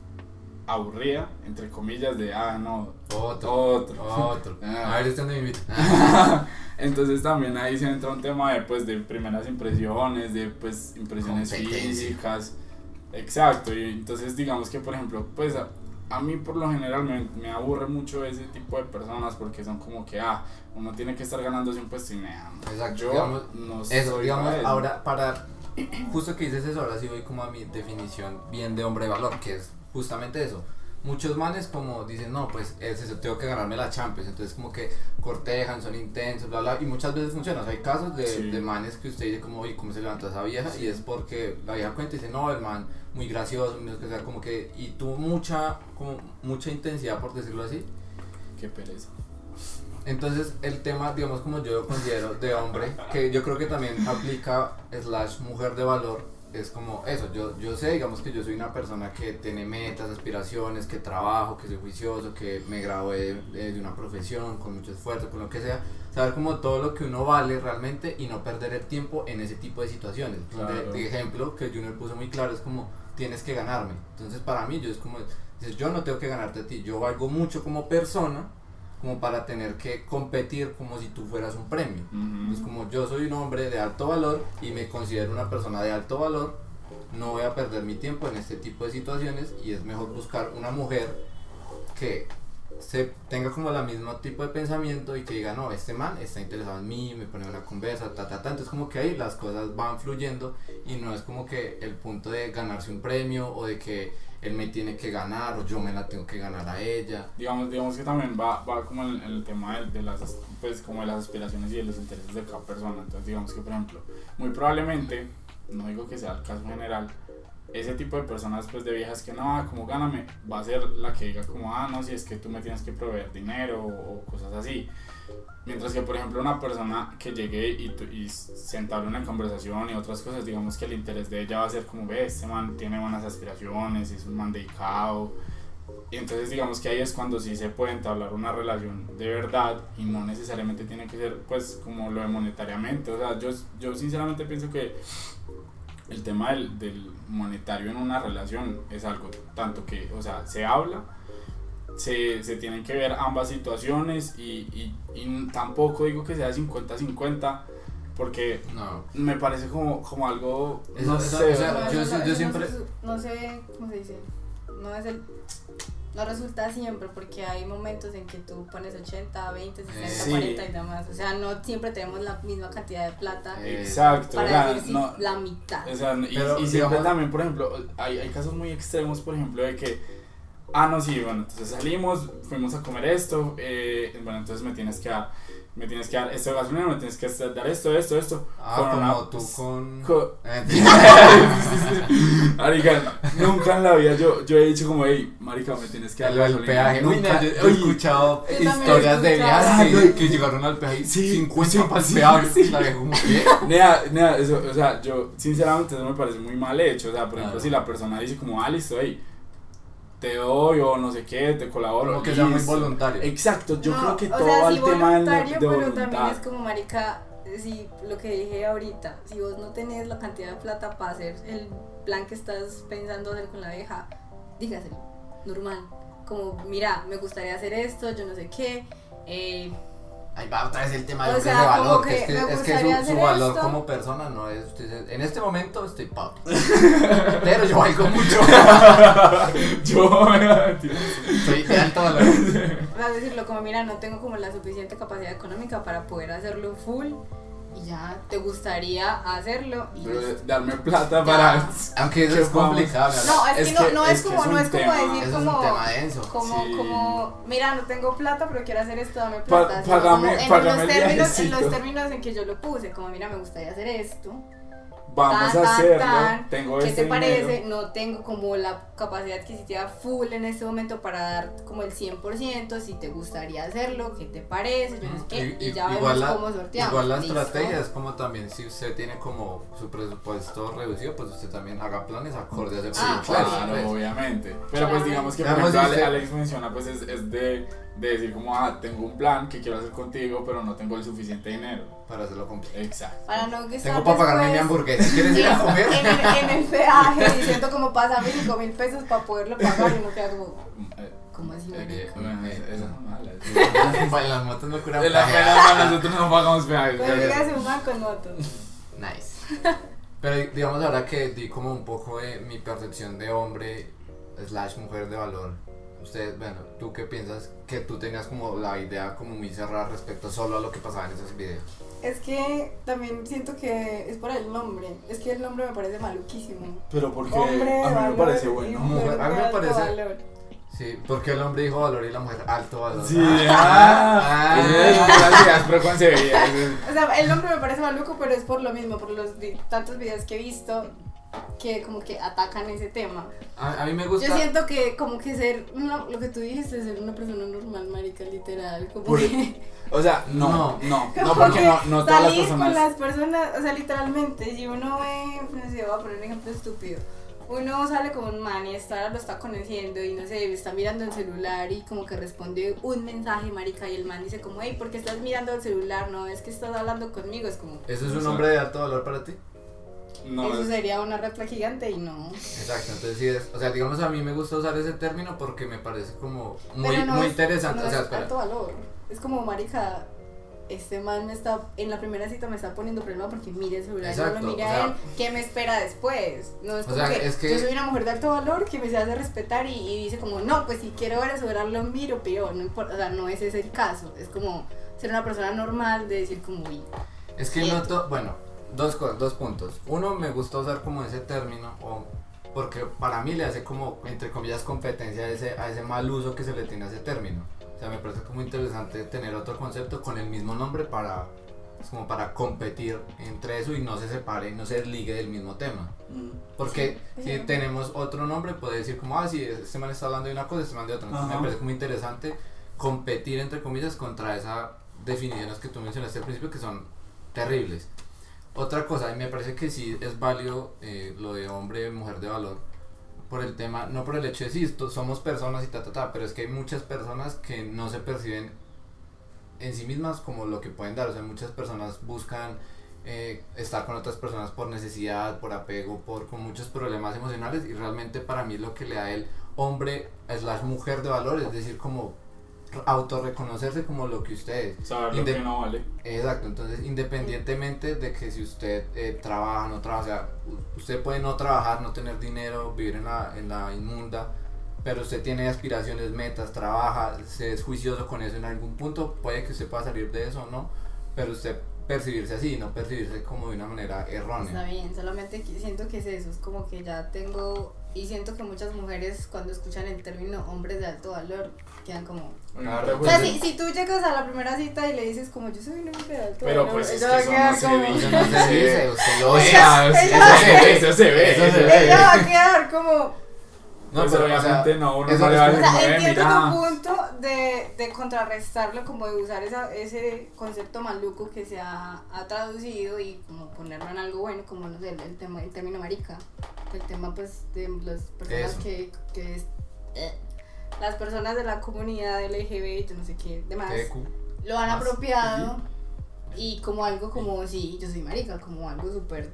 aburrida, entre comillas, de, ah, no, Otro. otro. Otro. Ah. A ver, este me invita. Entonces también ahí se entra un tema de, pues, de primeras impresiones, de pues, impresiones físicas. Exacto, y entonces digamos que por ejemplo, pues a, a mí por lo general me, me aburre mucho ese tipo de personas porque son como que, ah, uno tiene que estar ganándose un puesto y nada. Exacto, Yo digamos, no Eso, digamos, para eso. ahora para. Justo que dices eso, ahora sí voy como a mi definición bien de hombre de valor, que es justamente eso. Muchos manes como dicen, no, pues es eso, tengo que ganarme la Champions, entonces como que cortejan, son intensos, bla, bla, y muchas veces funciona. O sea, hay casos de, Sí. de manes que usted dice como, oye, ¿cómo se levantó esa vieja? Y es porque la vieja cuenta y dice, no, el man, muy gracioso, o sea, como que, y tuvo mucha, como mucha intensidad, por decirlo así, Qué pereza. entonces el tema, digamos como yo considero de hombre, que yo creo que también aplica slash mujer de valor, es como eso, yo, yo sé, digamos que yo soy una persona que tiene metas, aspiraciones, que trabajo, que soy juicioso, que me gradué de, de una profesión con mucho esfuerzo, con lo que sea, saber como todo lo que uno vale realmente y no perder el tiempo en ese tipo de situaciones. Claro. de ejemplo, que Junior puso muy claro, es como, tienes que ganarme. Entonces para mí yo es como, yo no tengo que ganarte a ti, yo valgo mucho como persona como para tener que competir como si tú fueras un premio. Ujú. Es como yo soy un hombre de alto valor y me considero una persona de alto valor, no voy a perder mi tiempo en este tipo de situaciones y es mejor buscar una mujer que se tenga como la mismo tipo de pensamiento y que diga, no, este man está interesado en mí, me pone una conversa, ta, ta, ta. Entonces como que ahí las cosas van fluyendo y no es como que el punto de ganarse un premio o de que él me tiene que ganar o yo me la tengo que ganar a ella. digamos, digamos que también va, va como el, el tema de, de las pues como de las aspiraciones y de los intereses de cada persona entonces digamos que por ejemplo muy probablemente no digo que sea el caso general ese tipo de personas pues de viejas que no ah, como gáname va a ser la que diga como ah no si es que tú me tienes que proveer dinero o, o cosas así Mientras que, por ejemplo, una persona que llegue y, y se entable una conversación y otras cosas, digamos que el interés de ella va a ser como, ve, este man tiene buenas aspiraciones, es un man dedicado. Y entonces, digamos que ahí es cuando sí se puede entablar una relación de verdad y no necesariamente tiene que ser, pues, como lo de monetariamente. O sea, yo, yo sinceramente pienso que el tema del, del monetario en una relación es algo tanto que, o sea, se habla se, se tienen que ver ambas situaciones y, y, y tampoco digo que sea 50-50 porque No. me parece como, como algo, Eso- no eso- sé, o sea, yo eso yo siempre- No, sé, ¿cómo se dice? No es el. No resulta siempre porque hay momentos en que tú pones 80, 20, 60, Sí. 40 y demás. O sea, no siempre tenemos la misma cantidad de plata exacto, o para sea, decir si no, la mitad. o sea, y, Pero, y siempre digamos- también, por ejemplo, hay, hay casos muy extremos, por ejemplo, de que, ah, no, sí, bueno, entonces salimos, fuimos a comer esto, eh, bueno, entonces me tienes que dar, me tienes que dar esto de gasolina, me tienes que dar esto, esto, esto. Ah, Con como una- tú con... co- Eh, Marica, nunca en la vida yo, yo he dicho como, hey, marica, me tienes que dar del gasolina". peaje, Nunca, yo he escuchado historias de viajes que, que llegaron al peaje Sí, 50 sí, para el peaje, sí. la como, ¿qué? Nea, nea, eso, o sea, yo sinceramente eso me parece muy mal hecho. O sea, por ejemplo, si la persona dice como, ah, listo, hey, te doy o no sé qué, te colaboro. Como que sea muy voluntario. Exacto, yo No, creo que todo sea, va sí al tema del- voluntario, de pero voluntad. también es como marica, si lo que dije ahorita, si vos no tenés la cantidad de plata para hacer el plan que estás pensando hacer con la vieja, dígaselo, normal. Como, mira, me gustaría hacer esto, yo no sé qué. Eh, Ahí va otra vez el tema de sea, de valor, que, que es que, es que su, su valor esto. como persona no es, usted en este momento estoy pobre, pero yo valgo mucho, yo, soy de alto valor. vas a decirlo como, mira, no tengo como la suficiente capacidad económica para poder hacerlo full y ya te gustaría hacerlo y pero listo. darme plata Ya. para. Aunque eso ¿Qué es complicado. No, es, Es que no, que- no es es, que como, es no es como tema- decir Eso es como, un tema denso. como, Sí. como, mira, no tengo plata, pero quiero hacer esto, dame Pa- plata. sino págame- como en, págame los términos, en los términos en que yo lo puse, como, mira, me gustaría hacer esto. Vamos tan, a hacerlo. tan, tengo ¿Qué este te parece? dinero. No tengo como la capacidad adquisitiva full en este momento para dar como el 100%. Si te gustaría hacerlo, ¿qué te parece? Yo no sé qué. Y, ya igual vemos la- cómo sorteamos. Igual la ¿listo? estrategia es como también si usted tiene como su presupuesto reducido, pues usted también haga planes acorde a ese Ah, presupuesto. Claro, obviamente. Pero Claro. pues digamos que por ejemplo, si Ale- usted- Alex menciona pues es, es de, de decir como ah, tengo un plan que quiero hacer contigo, pero no tengo el suficiente dinero. Para hacerlo completo. Exacto. Para no que Tengo para pagarme mi hamburguesa. ¿Quieres ir a comer? en, el, en el peaje diciendo como pásame 5 mil pesos para poderlo pagar y uno queda como, ¿cómo así? Eh, bueno, esa es mala. Las motos no curan De la peaje. pena nosotros no pagamos peajes. Pues dígase un man con moto. Nice. Pero digamos ahora que di como un poco de mi percepción de hombre slash mujer de valor. Ustedes, bueno, ¿tú qué piensas que tú tengas como la idea como muy cerrada respecto solo a lo que pasaba en esos videos? Es que también siento que es por el nombre. Es que el nombre me parece maluquísimo. Pero porque Hombre a mí me valor parece y bueno. Mujer, a mí me parece- valor. Sí, porque el hombre dijo valor y la mujer alto valor. Sí, Ah, ah, ah. O sea, el nombre me parece maluco, pero es por lo mismo, por los tantos videos que he visto. Que como que atacan ese tema. A, a mí me gusta. Yo siento que como que ser, una- lo que tú dijiste, ser una persona normal, marica, literal, como Por- que... O sea, no, no, no, como porque que no, no todas las personas. con las personas, o sea, literalmente, si uno ve, no sé, voy a poner un ejemplo estúpido. Uno sale con un man y está, lo está conociendo y no sé, está mirando el celular y como que responde un mensaje, marica, y el man dice como, hey, ¿por qué estás mirando el celular? No, es que estás hablando conmigo, es como, ¿Eso es un hombre de alto valor para ti? No, eso es- sería una red flag gigante y no. Exacto, entonces sí es, o sea, digamos a mí me gusta usar ese término porque me parece como muy, no muy es- interesante, no o sea, es espera. alto valor. Es como, marica, este man me está, en la primera cita me está poniendo problema porque mire el celular, Exacto, no lo mire o a él, ¿qué me espera después? No es O como sea, que, es que- yo soy una mujer de alto valor que me se hace respetar y, y dice como, no, pues si quiero ver el celular lo miro, pero no importa, o sea, no ese es el caso, es como ser una persona normal de decir como, uy, Es que Siento. noto, bueno, dos cosas, dos puntos. Uno, me gusta usar como ese término, o porque para mí le hace como, entre comillas, competencia a ese, a ese mal uso que se le tiene a ese término. O sea, me parece como interesante tener otro concepto con el mismo nombre para, es como para competir entre eso y no se separe y no se desligue del mismo tema. Mm. Porque Sí, si tenemos otro nombre, puede decir como, ah, sí, este man está hablando de una cosa, este man de otra. Entonces Ajá. me parece como interesante competir, entre comillas, contra esas definiciones que tú mencionaste al principio que son terribles. Otra cosa, y me parece que sí es válido eh, lo de hombre, mujer de valor, por el tema, no por el hecho de esto- somos personas y ta, ta, ta, pero es que hay muchas personas que no se perciben en sí mismas como lo que pueden dar. O sea, muchas personas buscan eh, estar con otras personas por necesidad, por apego, por con muchos problemas emocionales y realmente para mí lo que le da el hombre slash mujer de valor es decir como autorreconocerse como lo que usted es. Saber lo que no vale. Exacto, entonces independientemente de que si usted eh, trabaja, no trabaja, o sea, usted puede no trabajar, no tener dinero, vivir en la, en la inmunda, pero usted tiene aspiraciones, metas, trabaja, se es juicioso con eso en algún punto, puede que usted pueda salir de eso o no, pero usted percibirse así, no percibirse como de una manera Está errónea. bien, solamente siento que es eso, es como que ya tengo, y siento que muchas mujeres cuando escuchan el término hombres de alto valor, quedan como... Claro, O pues sea, si, si tú llegas a la primera cita y le dices como yo soy un hombre de alto Pero valor, pues es ella que va a eso quedar no se. Eso no O ve. eso se ve, eso se ve. Eso se ve. Ella va a quedar como... No, Pues pero, o sea, obviamente no, uno no le es va a O decir, sea, "Mueve, entiendo mira". tu punto de, de contrarrestarlo, como de usar esa, ese concepto maluco que se ha, ha traducido y como ponerlo en algo bueno, como no sé, el, el tema, el término marica. El tema, pues, de las personas Eso. que. que es- eh, las personas de la comunidad LGB, yo no sé qué, demás, lo han más. apropiado y como algo como, sí, yo soy marica, como algo súper.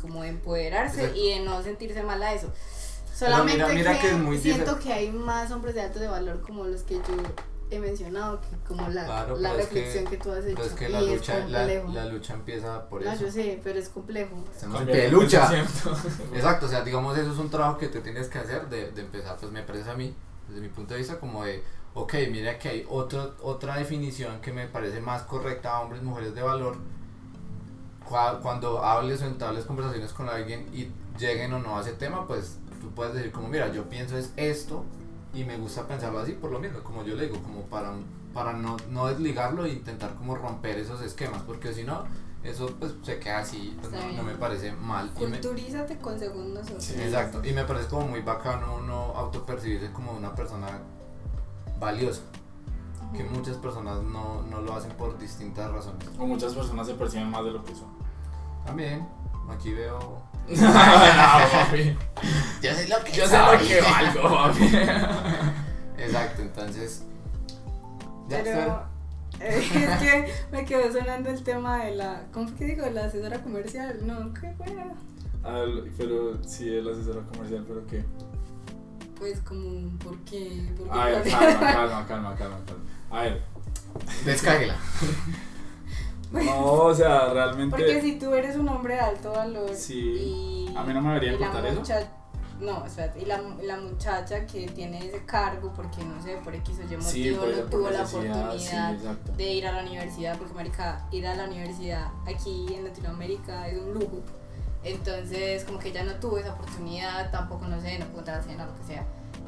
como de empoderarse Exacto. y de no sentirse mal a eso. Solamente mira- mira que, que es muy siento que hay más hombres de alto de valor como los que yo he mencionado, que como la, Claro, la pero es que- reflexión que, tú has hecho. pero es que y la es lucha, la, complejo. la lucha empieza por no, eso. yo sé, pero es complejo. De lucha. Exacto, o sea, digamos, eso es un trabajo que tú tienes que hacer de, de empezar, pues me parece a mí, desde mi punto de vista, como de, ok, mira que hay otro, otra definición que me parece más correcta a hombres y mujeres de valor. Cua- Cuando hables o entables conversaciones con alguien y lleguen o no a ese tema, pues tú puedes decir como, mira, yo pienso es esto y me gusta pensarlo así por lo mismo, como yo le digo, como para, para no, no desligarlo e intentar como romper esos esquemas, porque si no, eso pues se queda así, pues, no, me parece mal. me- Culturízate con segundos. Sí. Exacto, y me parece como muy bacano uno autopercibirse como una persona valiosa, que muchas personas no, no lo hacen por distintas razones. O muchas personas se perciben más de lo que son. También, aquí veo... no, papi. Yo sé lo que Yo sé lo que valgo, papi. Exacto, entonces... Ya Pero eh, es que me quedó sonando el tema de la. ¿Cómo fue que digo? La asesora comercial. No, qué buena. Al- pero sí, el asesor comercial, pero qué. Pues, como, ¿por qué? ¿Por qué A ver, la- calma, calma, calma, calma, calma. A ver, Descáguela. no, o sea, realmente. Porque si tú eres un hombre de alto valor Sí. y A mí no me debería la importar eso. No, espérate, y la, la muchacha que tiene ese cargo porque no sé, por X o Y motivo Sí, no tuvo la oportunidad sí, de ir a la universidad, porque marica, ir a la universidad aquí en Latinoamérica es un lujo. Entonces, como que ella no tuvo esa oportunidad, tampoco no sé, no pudo entrar a cena, lo que sea.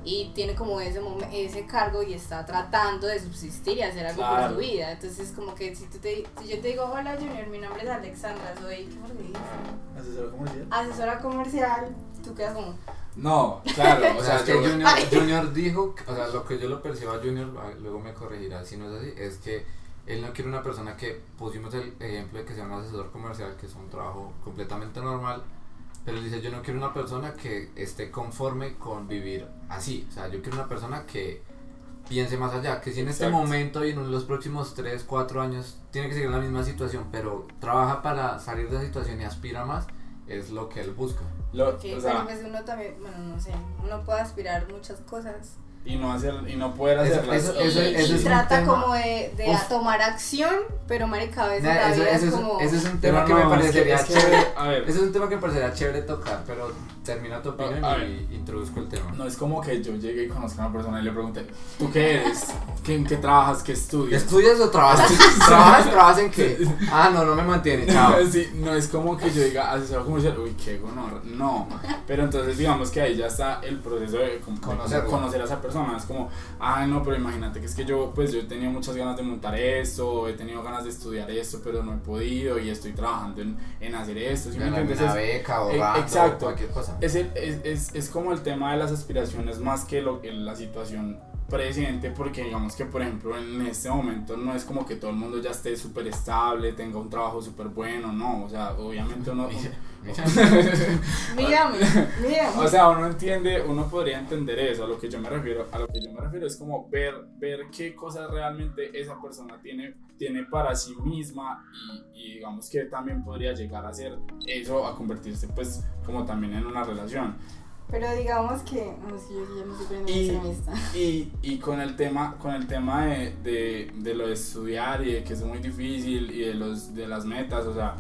y tiene como ese ese cargo y está tratando de subsistir y hacer algo Claro. por su vida. Entonces como que si, tú te, si yo te digo, hola Junior, mi nombre es Alexandra, soy, ¿qué me? ¿Asesora comercial? Asesora comercial, tú quedas como, No, claro, O sea, que Junior. Junior dijo, o sea, lo que yo lo percibo a Junior, ah, luego me corregirá si no es así, es que él no quiere una persona que pusimos el ejemplo de que sea un asesor comercial, que es un trabajo completamente normal, pero él dice, yo no quiero una persona que esté conforme con vivir así, o sea, yo quiero una persona que piense más allá, que si en este momento y en los próximos 3, 4 años tiene que seguir en la misma situación, pero trabaja para salir de esa situación y aspira más, es lo que él busca. lo- que o sea, uno también, bueno, no sé, uno puede aspirar muchas cosas. y no hacer, y no poder Eso- hacerlas. eso- y, eso- y eso es un trata tema- como de, de Uf. tomar acción, pero marica, a veces Nah, la eso- vida eso es como... ese es un tema que me parecería es que, chévere. A ver, Ese es un tema que me parecería chévere tocar, pero termina tu opinión A y introduzco el tema. no es como que yo llegué y conozco a una persona y le pregunté, ¿tú qué eres? ¿Qué, ¿En qué trabajas? ¿Qué estudias? ¿Estudias o trabajas? ¿Trabajas? ¿Trabajas en qué? Ah, no, no me mantiene, chao. Sí, no es como que yo diga asesor comercial, uy, qué honor, no. Pero entonces digamos que ahí ya está el proceso de, Conocerlo. conocer a esa persona. Es como, ay, no, pero imagínate que es que yo, pues yo he tenido muchas ganas de montar esto, he tenido ganas de estudiar esto, pero no he podido y estoy trabajando en, en hacer esto. ¿sí me Ganar entiendes? una beca, eh, ahorrando, exacto. cualquier cosa. Es, el- es, es, es como el tema de las aspiraciones más que lo, la situación presente porque digamos que por ejemplo en este momento no es como que todo el mundo ya esté súper estable, tenga un trabajo súper bueno, no, o sea, obviamente uno... Mírame, mírame. O sea, uno entiende, uno podría entender eso, a lo que yo me refiero, a lo que yo me refiero es como ver, ver qué cosas realmente esa persona tiene, tiene para sí misma y, y digamos que también podría llegar a ser eso, a convertirse pues como también en una relación. Pero digamos que, no sé, yo sí ya me estoy Y-. Y, y con el tema, con el tema de, de, de lo de estudiar y de que es muy difícil y de, los, de las metas, o sea,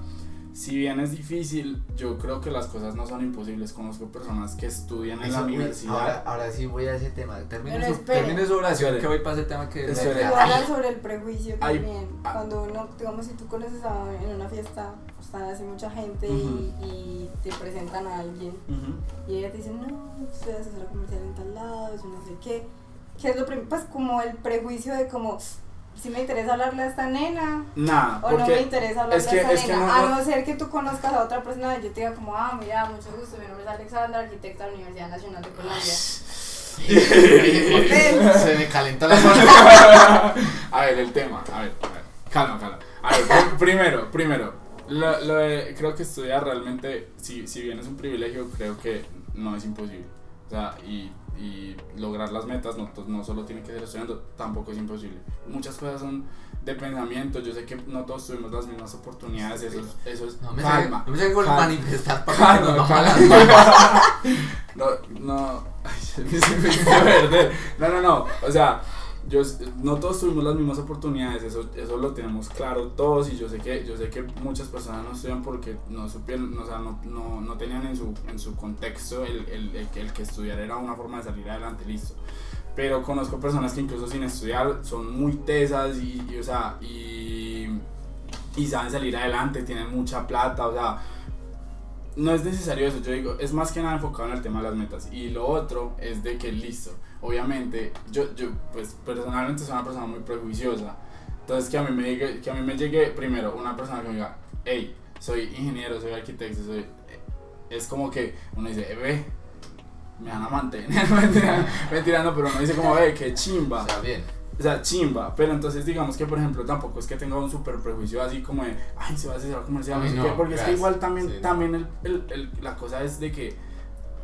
si bien es difícil, yo creo que las cosas no son imposibles. Conozco personas que estudian en la Eso, uy, universidad. ahora, ahora sí voy a ese tema. Termine, su, termine su oración Espere. que voy para ese tema que hablas sobre el prejuicio también. ah. Cuando uno, digamos, si tú conoces a en una fiesta, están así mucha gente y, y te presentan a alguien y ella te dice, no, soy asesora comercial en tal lado, yo no sé qué. ¿Qué es lo primero? Pues como el prejuicio de como, si me interesa hablarle a esta nena Nada, o no me interesa hablarle es que- a esta es que nena. no- a no- ser que tú conozcas a otra persona y yo te diga como, ah, mira, mucho gusto, mi nombre es Alexandra, arquitecta de la Universidad Nacional de Colombia. Se me calentó la mano. a ver, el tema, a ver, a ver, calma, calma. A ver, pr- primero, primero, lo, lo de- creo que estudiar realmente, si, si bien es un privilegio, creo que no es imposible. O sea, y, y lograr las metas no, no solo tiene que ser estudiando, tampoco es imposible. Muchas cosas son de pensamiento, yo sé que no todos tuvimos las mismas oportunidades, eso, es- eso es No me calma. sé, no me sé manifestar para Calma, calma. No, no, ay, se me se me hizo verde. No, no, no, o sea, yo, no todos tuvimos las mismas oportunidades, eso, eso lo tenemos claro todos y yo sé que, yo sé que muchas personas no estudian porque no supieron, o sea, no, no, no tenían en su, en su contexto el, el, el que, estudiar era una forma de salir adelante, listo. Pero conozco personas que incluso sin estudiar son muy tesas y, y, o sea, y, y saben salir adelante, tienen mucha plata, o sea, no es necesario eso, yo digo, es más que nada enfocado en el tema de las metas. Y lo otro es de que listo, obviamente, yo, yo pues personalmente soy una persona muy prejuiciosa. Entonces que a mí me llegue, que a mí me llegue primero una persona que me diga, hey, soy ingeniero, soy arquitecto, soy... Es como que uno dice, "Eh, ve, me van a mantener, mentira, mentira, no, pero uno dice como, ve, qué chimba. O sea, bien. O sea, chimba, pero entonces digamos que por ejemplo tampoco es que tenga un super prejuicio así como de, ay, se va a hacer comercial, no Ay, sé no, qué", porque es que gracias. igual también, Sí, también el, el, el- la cosa es de que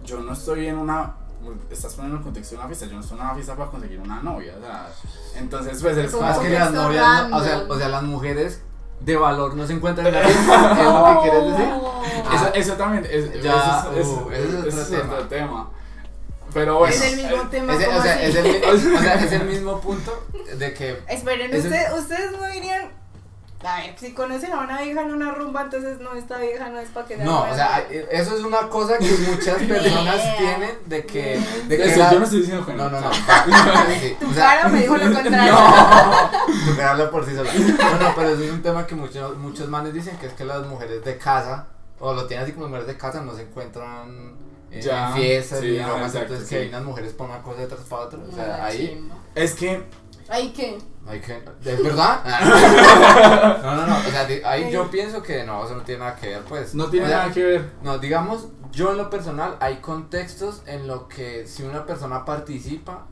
yo no estoy en una, estás poniendo el contexto de una fiesta, yo no estoy en una fiesta para conseguir una novia, o sea, entonces pues es Más que las novias, no- o, sea, o sea, las mujeres de valor no se encuentran en la fiesta. ¿Es lo que quieres decir? Oh. eso, eso también, es, Ya, eso, es- eso- uh, es otro tema. otro tema. Pero bueno, es el mismo eh, tema. Ese- ¿cómo o, sea, es el, mi- o sea, es el mismo punto de que Esperen, usted- ustedes no dirían. A ver, si conocen a una vieja en una rumba, entonces no, esta vieja no es para que sea No, buena. o sea, eso es una cosa que muchas personas Yeah. tienen de que. De que eso, la- yo no estoy diciendo que No, no, no. o sea, Sí, Tu o sea, cara me dijo lo contrario. Tu cara habla por sí sola. No, no, pero eso es un tema que muchos, muchos manes dicen que es que las mujeres de casa, o lo tienen así como mujeres de casa, no se encuentran en, Ya, fiestas sí, y exacto, entonces sí. que hay unas mujeres por una cosa detrás para otra, o sea, ahí chimba. Es que, ¿Ahí qué? Hay que, ¿es verdad? no, no, no, o sea, ahí yo pienso que no, eso no tiene nada que ver, pues. no tiene O sea, nada que ver. No, digamos, yo en lo personal hay contextos en lo que si una persona participa,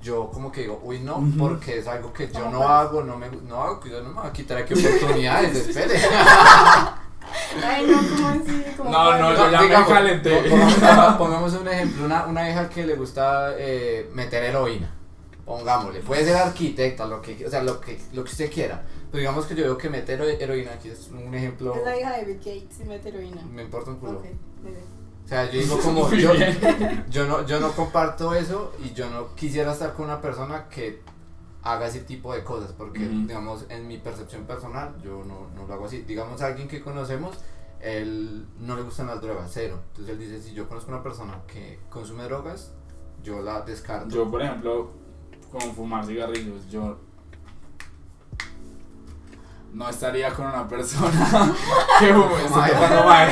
yo como que digo, uy no, porque es algo que yo ¿Cómo no cuál? hago, no me no hago, yo no me voy a quitar aquí oportunidades, espere. Ay, no, ¿cómo así? ¿Cómo No, no, yo ya me digamos, calenté. po- Pongamos, pongamos un ejemplo, una, una hija que le gusta eh, meter heroína. Pongámosle, puede ser arquitecta, lo que, o sea, lo que, lo que usted quiera. Pero digamos que yo veo que mete hero- heroína, aquí es un ejemplo, Es la hija de Bill Gates y mete heroína. me importa un culo. Ok, muy bien. O sea, yo digo como, yo, yo no, yo no comparto eso y yo no quisiera estar con una persona que haga ese tipo de cosas, porque Ujú. digamos, en mi percepción personal, yo no, no lo hago así. Digamos, alguien que conocemos, él no le gustan las drogas, cero. Entonces él dice, si yo conozco una persona que consume drogas, yo la descarto. Yo, por ejemplo, con fumar cigarrillos, yo no estaría con una persona que fume, tocando mae.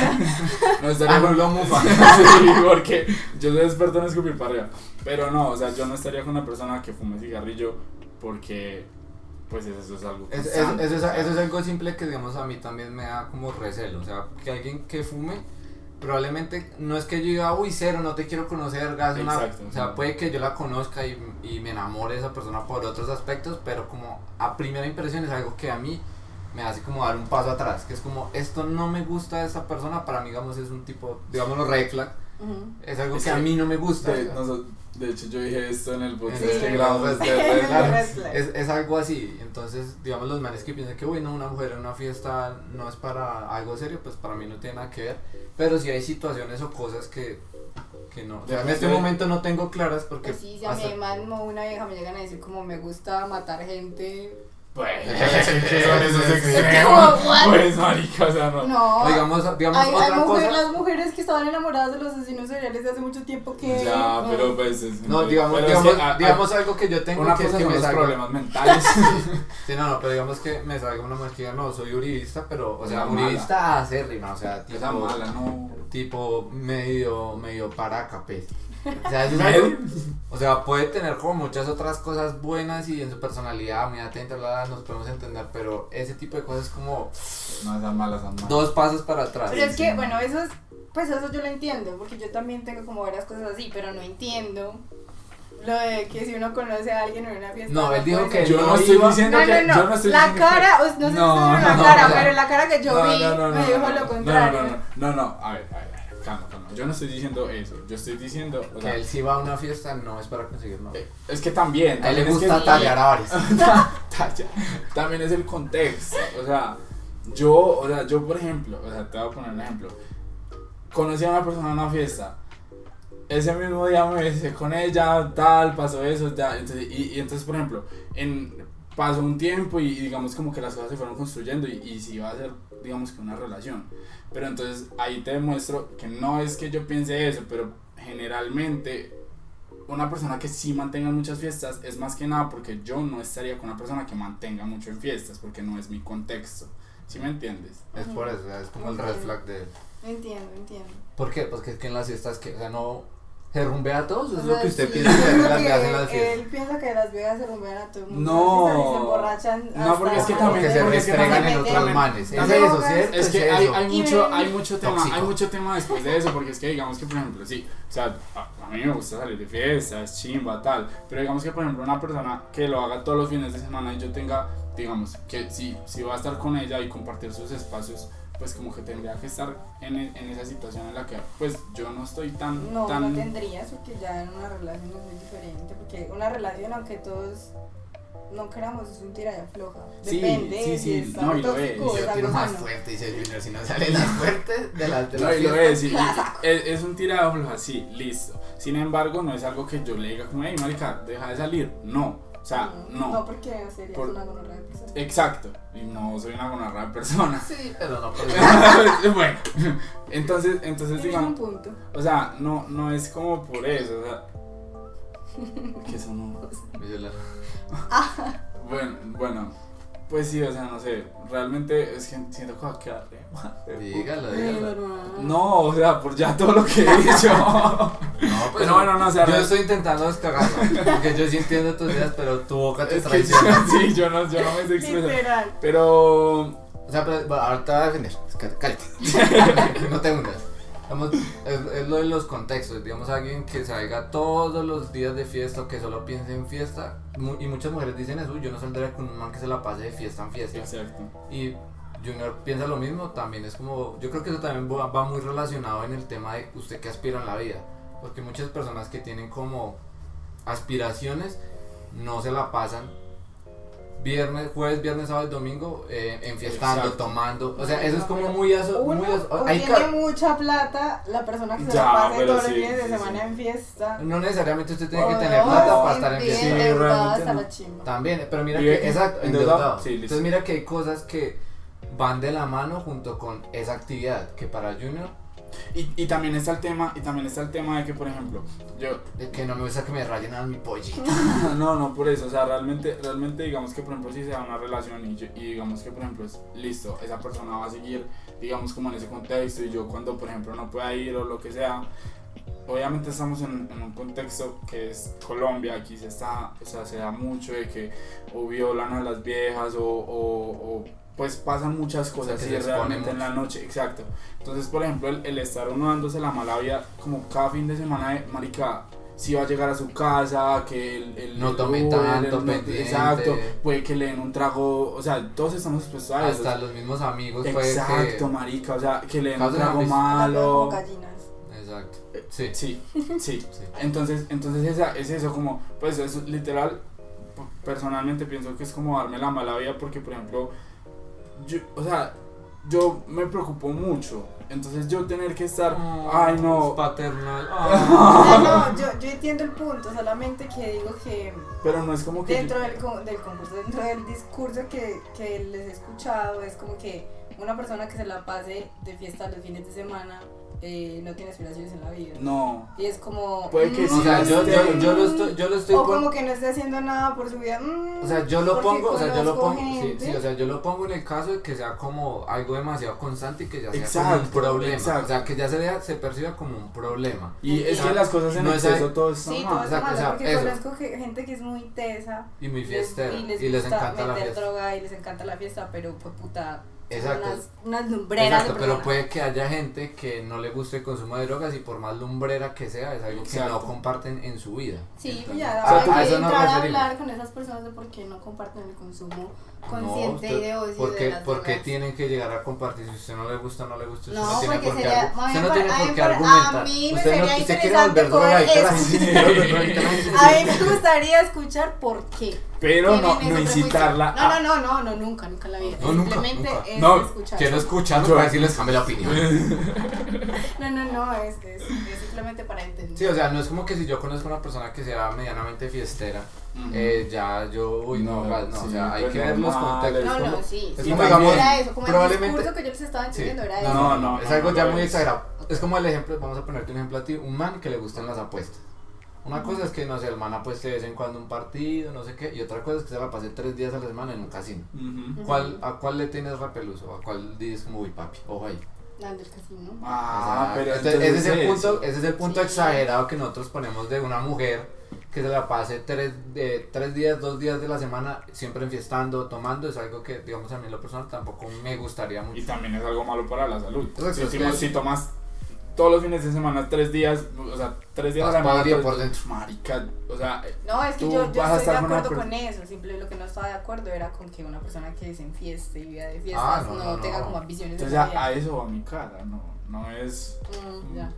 No estaría Ah, con lo mufa. Sí, porque yo soy experto en escupir para arriba. Pero no, o sea, yo no estaría con una persona que fume cigarrillo porque, pues, eso es algo. Es- es- eso, es, eso es algo simple que digamos a mí también me da como recelo, o sea, que alguien que fume probablemente no es que yo diga, uy, cero, no te quiero conocer, gas, una- o sea, puede que yo la conozca y, y me enamore de esa persona por otros aspectos, pero como a primera impresión es algo que a mí me hace como dar un paso atrás, que es como, esto no me gusta de esa persona, para mí, digamos, es un tipo, digámoslo, red flag, Ujú. es algo Es que, a que mí no me gusta. de, o sea. noso- de hecho, yo dije esto en el podcast Sí, que grabamos es, es algo así, entonces digamos los manes que piensan que uy no, una mujer en una fiesta no es para algo serio, pues para mí no tiene nada que ver, pero si hay situaciones o cosas que, que no, o sea, en este momento no tengo claras porque Pues sí, si a hasta- mi man o una vieja me llegan a decir como me gusta matar gente. Pues, ¿Qué son esos Es? Pues, marica, o sea, no. No. digamos, digamos hay, hay otra mujeres, cosa, las mujeres que estaban enamoradas de los asesinos seriales de hace mucho tiempo que. Ya, pero pues. es- no, digamos, pero es digamos, que, ah, ah, digamos algo que yo tengo Una que es cosa que son me los salga, problemas mentales. sí, no, no, pero digamos que me salga una mujer que diga, no, soy uribista, pero, o sea, Esa mala. uribista acérrima, o sea, tipo, Esa mala, no. tipo medio, medio paraca, pues. O sea, es algo- o sea, puede tener como muchas otras cosas buenas y en su personalidad muy atenta, bla, bla, nos podemos entender, pero ese tipo de cosas es como No, esas malas, esas malas. dos pasos para atrás. Pero es que, bueno, eso es. Pues eso yo lo entiendo, porque yo también tengo como varias cosas así, pero no entiendo lo de que si uno conoce a alguien en una fiesta. No, él dijo que Yo no estoy diciendo No, que. no, no. Yo no estoy la cara, no sé si es la cara, pero la cara que yo vi me dijo lo contrario. No, no, no, no, no, a ver, a ver, calma, calma. Yo no estoy diciendo eso. Yo estoy diciendo. O Que sea, él si va a una fiesta no es para conseguir novia. eh, es que también. A él le también es que- gusta tallar a varios. También es el contexto. O sea, yo, o sea, yo por ejemplo, o sea, te voy a poner un ejemplo. Conocí a una persona en una fiesta. Ese mismo día me besé con ella, tal, pasó eso, ya. Entonces, y, y entonces, por ejemplo, en, pasó un tiempo y, y digamos como que las cosas se fueron construyendo y, y sí iba a ser, digamos que una relación. Pero entonces ahí te demuestro que no es que yo piense eso, pero generalmente una persona que sí mantenga muchas fiestas es más que nada porque yo no estaría con una persona que mantenga mucho en fiestas porque no es mi contexto. ¿Sí me entiendes? Es por eso, es como el red flag de él. Entiendo, entiendo. ¿Por qué? Pues que es que en las fiestas que, o sea, no se rumbea a todos, O es sea, lo que usted sí, piensa lo las hacen las fiestas. Él piensa que las viejas se rumbean a todo el mundo. No. se emborrachan. No, porque es que también- que se porque es que restregan en otros manes. Es eso, ¿cierto? Es que hay, hay mucho, hay mucho tema, Tóxico. hay mucho tema después de eso, porque es que digamos que por ejemplo, sí, o sea, a, a mí me gusta salir de fiesta, es chimba, tal, pero digamos que por ejemplo una persona que lo haga todos los fines de semana y yo tenga, digamos, que si, si va a estar con ella y compartir sus espacios, pues como que tendría que estar en, e- en esa situación en la que pues yo no estoy tan, No, tan no tendrías, porque ya en una relación es muy diferente. Porque una relación, aunque todos no queramos, es un tira y afloja. Sí, Depende. sí, sí, es no, y lo es. Yo tiro más fuerte, dice Junior, si no salen las fuertes de las de No, y lo es, y- y- es, es un tirado así, listo. Sin embargo, no es algo que yo le diga como, hey, marica, deja de salir. No, sea, No, no. porque sería Por- una gonorrea de persona. Exacto. Y no soy una gonorrea persona. Sí, pero no por bueno, entonces, entonces Tienes un digamos, punto. o sea, no, no es como por eso, o sea. Que eso no. Bueno, bueno, Pues sí, o sea, no sé, realmente es que siento que va a quedar re mal, re Dígalo, dígalo. No, o sea, por ya todo lo que he dicho. No, pues Pero bueno, no, o sea, yo estoy intentando descargarlo, porque yo sí entiendo tus ideas, pero tu boca te es que traiciona. sí, yo no, yo no me sé expresar. Literal. Pero O sea, pero te voy a defender. Cá- Cállate. no te hundas. Es, es lo de los contextos. Digamos, alguien que salga todos los días de fiesta o que solo piense en fiesta. y muchas mujeres dicen eso. "Uy, Yo no saldría con un man que se la pase de fiesta en fiesta. exacto. Y Junior piensa lo mismo. También es como. Yo creo que eso también va, va muy relacionado en el tema de usted que aspira en la vida. Porque muchas personas que tienen como aspiraciones no se la pasan viernes, jueves, viernes, sábado y domingo eh, enfiestando, Exacto. tomando. O sea, eso es como muy aso, Uno, muy aso- hay tiene mucha plata, la persona que se Ya, la pase todos sí, los fines de semana sí. en fiesta. No necesariamente usted tiene que tener plata para estar en bien fiesta. Sí, no. También, pero mira que, exacto, endeudado. endeudado. Sí, listo. Entonces mira que hay cosas que van de la mano junto con esa actividad que para Junior, Y, y también está el tema, y también está el tema de que, por ejemplo, yo, de que no me gusta que me rayen a mi pollito. no, no por eso, o sea, realmente, realmente digamos que, por ejemplo, si se da una relación y, yo- y digamos que, por ejemplo, es listo, esa persona va a seguir, digamos, como en ese contexto y yo cuando, por ejemplo, no pueda ir o lo que sea, obviamente estamos en, en un contexto que es Colombia, aquí se está, o sea, se da mucho de que o violan a las viejas o, o- o, pues pasan muchas cosas que y se expone realmente en la noche, exacto. Entonces, por ejemplo, el, el estar uno dándose la mala vida como cada fin de semana de marica, si va a llegar a su casa, que el, el No tome Uber, tanto, el- pendiente. exacto, puede que le den un trago, o sea, todos estamos expuestos a eso. Hasta los mismos amigos puede Exacto, que... marica, o sea, que le den un trago malo. Como gallinas. Exacto. Eh, Sí. Sí, sí. Sí. Entonces, entonces esa, es eso, como, pues es literal, personalmente pienso que es como darme la mala vida porque, por ejemplo, yo, o sea, yo me preocupo mucho. Entonces yo tener que estar, ay no, Paternal. No, no, yo, yo entiendo el punto, solamente que digo que pero no es como que... dentro del, con- del concurso, dentro del discurso que, que les he escuchado, es como que una persona que se la pase de fiesta los fines de semana eh, no tiene aspiraciones en la vida. No, Y es como. Puede que sí, O sea, yo, yo, yo lo mm, estoy, yo lo estoy O como que no esté haciendo nada por su vida. mm, O sea, yo lo pongo, o sea, yo lo pongo, sí, sí, o sea, yo lo pongo en el caso de que sea como algo demasiado constante y que ya sea Exacto, como un problema. exacto. O sea, que ya se vea, se perciba como un problema. y es que las cosas en no es exceso todo está Sí, mal. todo está exacto, mal, o sea, porque eso. conozco que- gente que es muy tesa Y muy fiestera. y les, Y les encanta la fiesta. droga y les encanta la fiesta, pero pues puta, Exacto. unas, unas lumbreras Exacto, de pero puede que haya gente que no le guste el consumo de drogas y por más lumbrera que sea, es algo que no comparten en su vida. Sí, Entonces, pues ya a eso nos entrar a referimos. hablar con esas personas de por qué no comparten el consumo No, consciente usted- y de ocio ¿por de qué, las por qué drogas. tienen que llegar a compartir? Si a usted no le gusta, no le gusta. Usted No, no tiene porque por qué, sería- mí usted me no tiene por qué argumentar. a mí me usted, no, sería interesante volver a mí gustaría escuchar por qué. Pero no, no incitarla No, a- no, no, no, no, nunca, nunca la. No, nunca, Simplemente nunca. es No, escuchar. Quiero escucharlo para decirles cambie la opinión. No, no, no, es, es, es simplemente para entender. Sí, o sea, no es como que si yo conozco a una persona que sea medianamente fiestera, Ujú. eh, ya yo, uy, no, No, no, sí, o sea, hay pues que ver los contextos. no, como- no, sí. es sí, como, digamos, era eso, como probablemente- el discurso que yo les estaba Sí. entendiendo era No, eso. no, no. Es algo ya muy es. exagerado. Es como el ejemplo, vamos a ponerte un ejemplo a ti, un man que le gustan las apuestas. Una cosa es que, no sé, el man apueste de vez en cuando un partido, no sé qué, y otra cosa es que se la pase tres días a la semana en un casino. Ujú. ¿Cuál, ¿A cuál le tienes repeluso? ¿A cuál dices como, uy, papi, ojo ahí? Al del casino. Ah, pero Entonces, entonces ese, es el punto, ese es el punto Sí. exagerado que nosotros ponemos de una mujer que se la pase tres, de, tres días, dos días de la semana siempre enfiestando, tomando, es algo que, digamos, a mí en lo personal tampoco me gustaría mucho. Y también es algo malo para la salud. Si, si- que- si tomas todos los fines de semana, tres días, o sea, tres días a la Vas semana. tres- por dentro. Marica, o sea, No, es que yo, yo estoy de acuerdo con eso. Simple lo que no estaba de acuerdo era con que una persona que se enfieste y viva de fiestas Ah, no, no, no, no. tenga como ambiciones entonces de la a, eso va mi cara, no, no es. Mm, ya.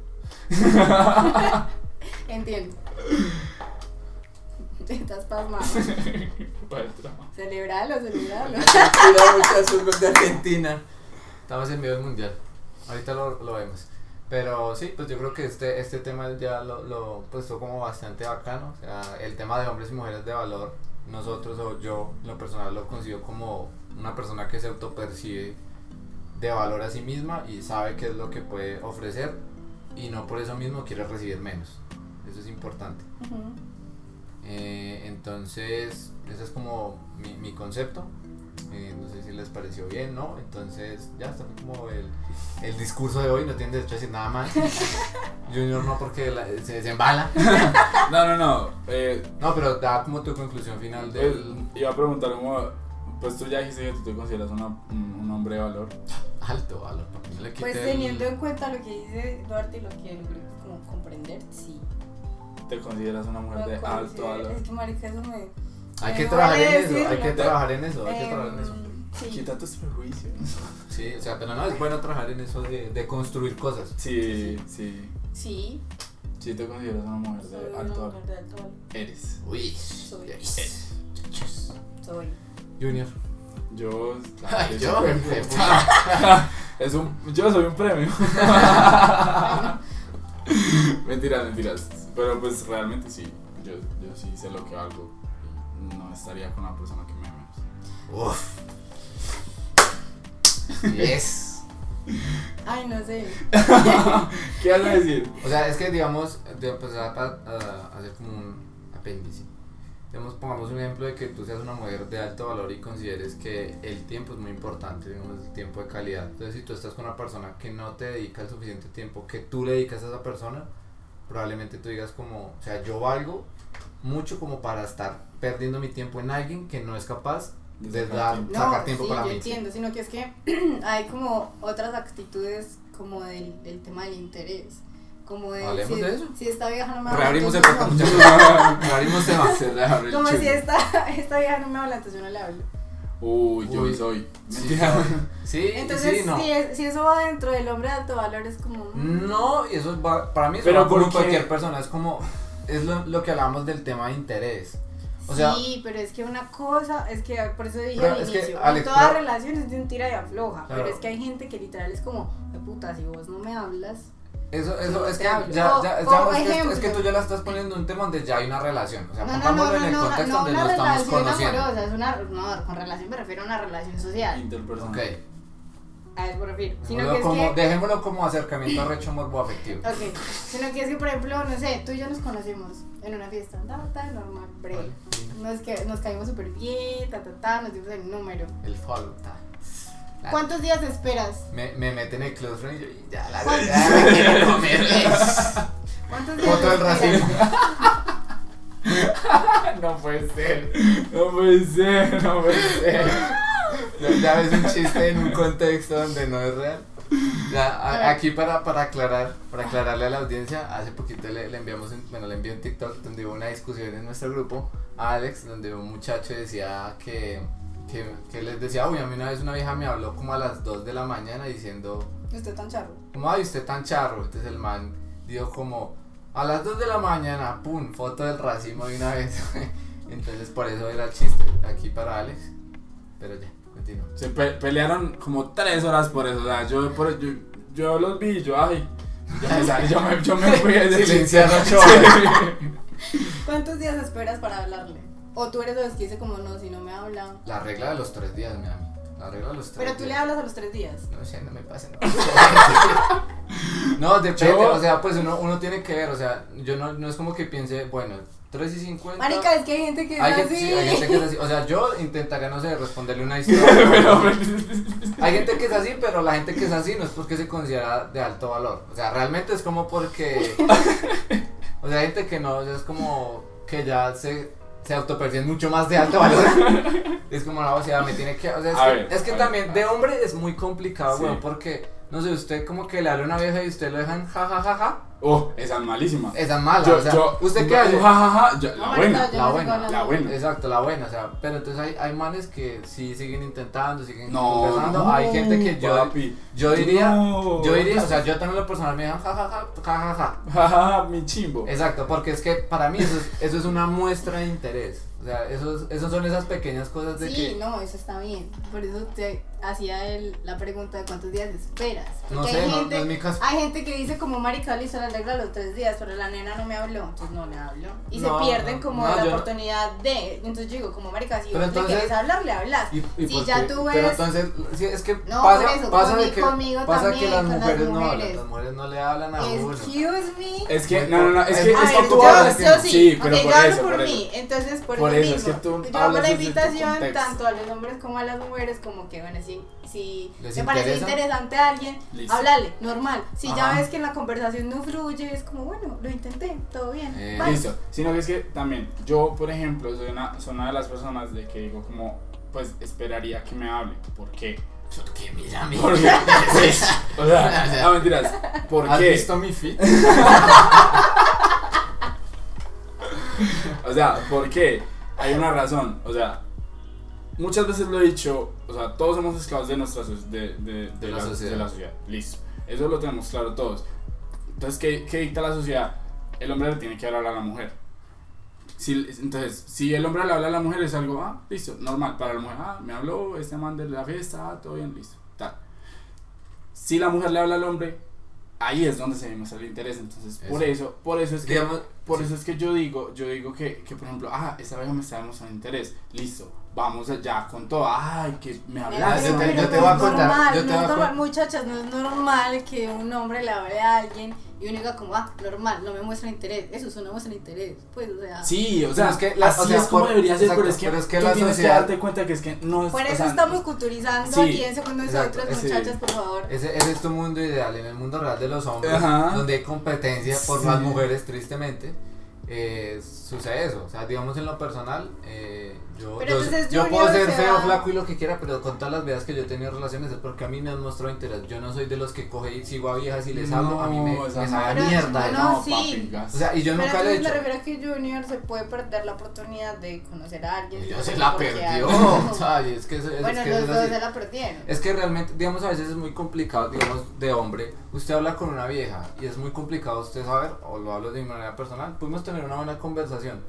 Entiendo. Estás pasmado. Celebralo, celebralo. Mira muchas de Argentina. Estamos en medio del mundial. Ahorita lo, lo vemos. Pero sí, pues yo creo que este, este tema ya lo, lo puesto como bastante bacano. O sea, el tema de hombres y mujeres de valor, nosotros o yo, lo personal, lo consigo como una persona que se autopercibe de valor a sí misma y sabe qué es lo que puede ofrecer y no por eso mismo quiere recibir menos. Eso es importante. Eh, entonces, ese es como mi, mi concepto. Eh, les pareció bien, ¿no? Entonces, ya está como el, el discurso de hoy, no tienen derecho a decir nada más. Junior no, porque la- se, se embala. No, no, no. Eh, No, pero da como tu conclusión final del. él- iba a preguntar como, pues tú ya dijiste que tú te consideras una- un, hombre de valor. Alto valor, no le Pues el- teniendo en cuenta lo que dice Duarte y lo que logré como comprender, sí. Te consideras una mujer de alto valor. Es que marica, eso me... Hay que trabajar en eso, hay que trabajar en eso, hay que Em, trabajar en eso. Sí. Quita tus prejuicios. Sí, o sea, pero no, es bueno trabajar en eso de, de construir cosas. Sí, sí. Sí. Sí te consideras una mujer de alto valor. Eres. Uy, Soy. yes. Soy. Junior. Yo. Ay, es yo, es un, yo soy un premio. mentiras, mentiras. Pero pues realmente sí. Yo, yo sí sé lo que hago. No estaría con una persona que me ame. Uf. Yes. Ay, no sé. ¿Qué vas a decir? O sea, es que digamos, de empezar a, a hacer como un apéndice. Digamos, pongamos un ejemplo de que tú seas una mujer de alto valor y consideres que el tiempo es muy importante, digamos, el tiempo de calidad. Entonces, si tú estás con una persona que no te dedica el suficiente tiempo que tú le dedicas a esa persona, probablemente tú digas como, o sea, yo valgo mucho como para estar perdiendo mi tiempo en alguien que no es capaz de sacar dar, tiempo. No, sacar tiempo sí, para yo mí. entiendo, sino que es que hay como otras actitudes como del, del tema del interés. Como de Hablemos si, de eso. si esta vieja no me habla. Reabrimos el muchachos. Reabrimos el Como si esta, esta vieja no me habla, entonces yo no le hablo. Uy, yo Uy. soy. Sí, sí, Entonces, sí, no. si, es- si eso va dentro del hombre de alto valor, es como. No, y eso va, para mí eso Pero va cualquier persona, es como, es lo, lo que hablamos del tema de interés. O sea, sí, pero es que una cosa, es que por eso dije al es que, inicio, Alex, no toda pero- relación es de un tira y afloja, Claro. pero es que hay gente que literal es como, de puta, si vos no me hablas, eso, eso, es que ya, ya, ya- es, que, ejemplo. es que tú ya la estás poniendo en un tema donde ya hay una relación. O sea, no, no, no, pongámoslo no, en el no, contexto no donde nos estamos conociendo. amorosa, es una, no, con relación me refiero a una relación social, Interpersonal. Ok, a eso me refiero, sino dejémoslo que es como, que, dejémoslo como acercamiento arrecho morbo afectivo. ok, sino que es que por ejemplo, no sé, tú y yo nos conocimos en una fiesta, ta, ta, normal, breve, Vale, nos, que, nos caímos súper bien, ta, ta, ta, nos dimos el número, El follow. ta. La- ¿cuántos días esperas? Me, me meten en el close friend y yo, ya la ¿Cuántos- ya me quiero comer. ¿Cuántos días Foto del racismo. No puede ser. No puede ser. No puede ser. Ya ves un chiste en un contexto donde no es real. Ya, a- aquí para, para aclarar, para aclararle a la audiencia, hace poquito le, le enviamos, un- bueno, le envié un TikTok donde hubo una discusión en nuestro grupo a Alex, donde un muchacho decía que, que, que les decía, uy, a mí una vez una vieja me habló como a las 2 de la mañana diciendo, Usted tan charro. como, ay, usted tan charro. Entonces el man dijo como, a las 2 de la mañana, pum, foto del racismo de una vez. Entonces por eso era el chiste, aquí para Alex. Pero ya, Se pe- pelearon como tres horas por eso. O sea, yo, por, yo, yo los vi, yo, ay. Yo me salí, yo me, yo me fui de Silenciar ocho ¿Cuántos días esperas para hablarle? O tú eres de los que dice como no, si no me habla. La regla de los tres días, mi amigo. La regla de los tres Pero tú le hablas a los tres días. No sé, no me pase. No, no depende. Yo- O sea, pues uno, uno tiene que ver. O sea, yo no, no es como que piense, bueno, 3 y 50. Marica, es que hay gente que es Hay así. gente, sí, hay gente que es así. O sea, yo intentaría, no sé, responderle una historia. Pero, Hay gente que es así, pero la gente que es así no es porque se considera de alto valor. O sea, realmente es como porque. O sea, hay gente que no, o sea, es como que ya se, se autoperciben mucho más de alto valor. es como, no, o sea, me tiene que. O sea, es A que, ver, es que ver, también de hombre es muy complicado, Sí. weón, porque. No sé, usted como que le habla a una vieja y usted lo dejan ja ja ja ja. oh, esa es malísima. Esa es mala. Yo, o sea, yo, ¿usted qué hace? Ja, ja, ja, yo- No, la buena. La buena, la buena. Exacto, la buena, o sea, pero entonces hay, hay manes que sí siguen intentando, siguen No, conversando. no, hay gente que yo, papi. yo diría, No. yo diría, o sea, yo también lo personal me dejan jajaja, jajaja. Ja, ja, ja, mi chimbo. Exacto, porque es que para mí eso es, eso es una muestra de interés. O sea, esos, esos son esas pequeñas cosas de Sí, que. no, eso está bien. Por eso te hacía el, la pregunta de cuántos días esperas. No sé, hay no, gente, no es mi caso. Hay gente que dice como marica, listo, la regla los tres días, pero la nena no me habló, entonces no le hablo. Y No, se pierden no, como no, la yo no. oportunidad de. Entonces yo digo, como marica, si Pero vos entonces- le quieres hablar, le hablas. Y, y si ya qué- tú Pero ves. entonces, sí, es que No, pasa, por eso, pasa de conmi- que, conmigo pasa también, que las con las mujeres, no hablan, mujeres. las mujeres no le hablan a uno. Excuse me. Es que, Muy no, no, no, es que, es que tú yo- hablas. yo sí, Sí, pero por yo hablo eso, por, mí, entonces por, eso, es mismo. que tú Yo hago la invitación tanto a los hombres como a las mujeres, como que, bueno, si, si ¿Les te parece interesa? interesante a alguien, Listo. háblale, normal. Si ya ves que en la conversación no fluye, es como, bueno, lo intenté, todo bien. Eh. Listo, sino que es que también yo, por ejemplo, soy una, soy una de las personas de que digo como, pues esperaría que me hable. ¿Por qué? Porque mira, mi. Porque, pues, o sea, no mentiras. ¿Por ¿Has qué? visto mi fit? O sea, ¿por qué? Hay una razón. O sea, muchas veces lo he dicho, o sea, todos somos esclavos de nuestra de, de, de la la, sociedad. de la sociedad. Listo. Eso lo tenemos claro todos. Entonces, ¿qué, qué dicta la sociedad? El hombre le tiene que hablar a la mujer. Si, entonces, si el hombre le habla a la mujer es algo, ah, listo, normal. Para la mujer, ah, me habló este man de la fiesta, ah, todo bien, listo, tal. Si la mujer le habla al hombre, ahí es donde se demuestra el interés. Entonces, por Eso. por eso es que Digamos, por sí. eso es que yo digo, yo digo que, que por ejemplo, ah, esta vieja me está demostrando interés, listo, vamos allá con todo, ay, que me hablas, yo te- pero yo te no voy a contar, normal, yo te no voy a normal, muchachas, no es normal que un hombre le hable a alguien y uno diga como, ah, normal, no me muestra interés. Eso es una muestra interés. Pues, o sea. Sí, o sea, es que la- así o sea, es como por- debería ser, exacto, pero es que, pero es que tú la tienes sociedad- que darte cuenta que es que no es, Por o eso sea, estamos culturizando sí, aquí en Segundo exacto, Nosotros, sí. muchachas, por favor. Ese, ese es tu mundo ideal, en el mundo real de los hombres, Ajá. donde hay competencia por Sí. las mujeres, tristemente, eh, sucede eso. O sea, digamos en lo personal, eh, yo, Pero yo, entonces yo puedo ser se feo, va- flaco y lo que quiera, pero con todas las veces que yo he tenido relaciones es porque a mí me han mostrado interés. Yo no soy de los que coge y sigo a viejas y les hablo, a mí me, me sabe mierda. ¿no? no, sí. papi. O sea, y yo Pero nunca lo he entonces me hecho. refiero a que Junior se puede perder la oportunidad de conocer a alguien. Yo se la perdió. algo- ¿sabes? Es que, eso- Bueno, que los dos así. se la perdieron. Es que realmente, digamos, a veces es muy complicado, digamos, de hombre. Usted habla con una vieja y es muy complicado usted saber, o lo hablo de mi manera personal, podemos tener una buena conversación.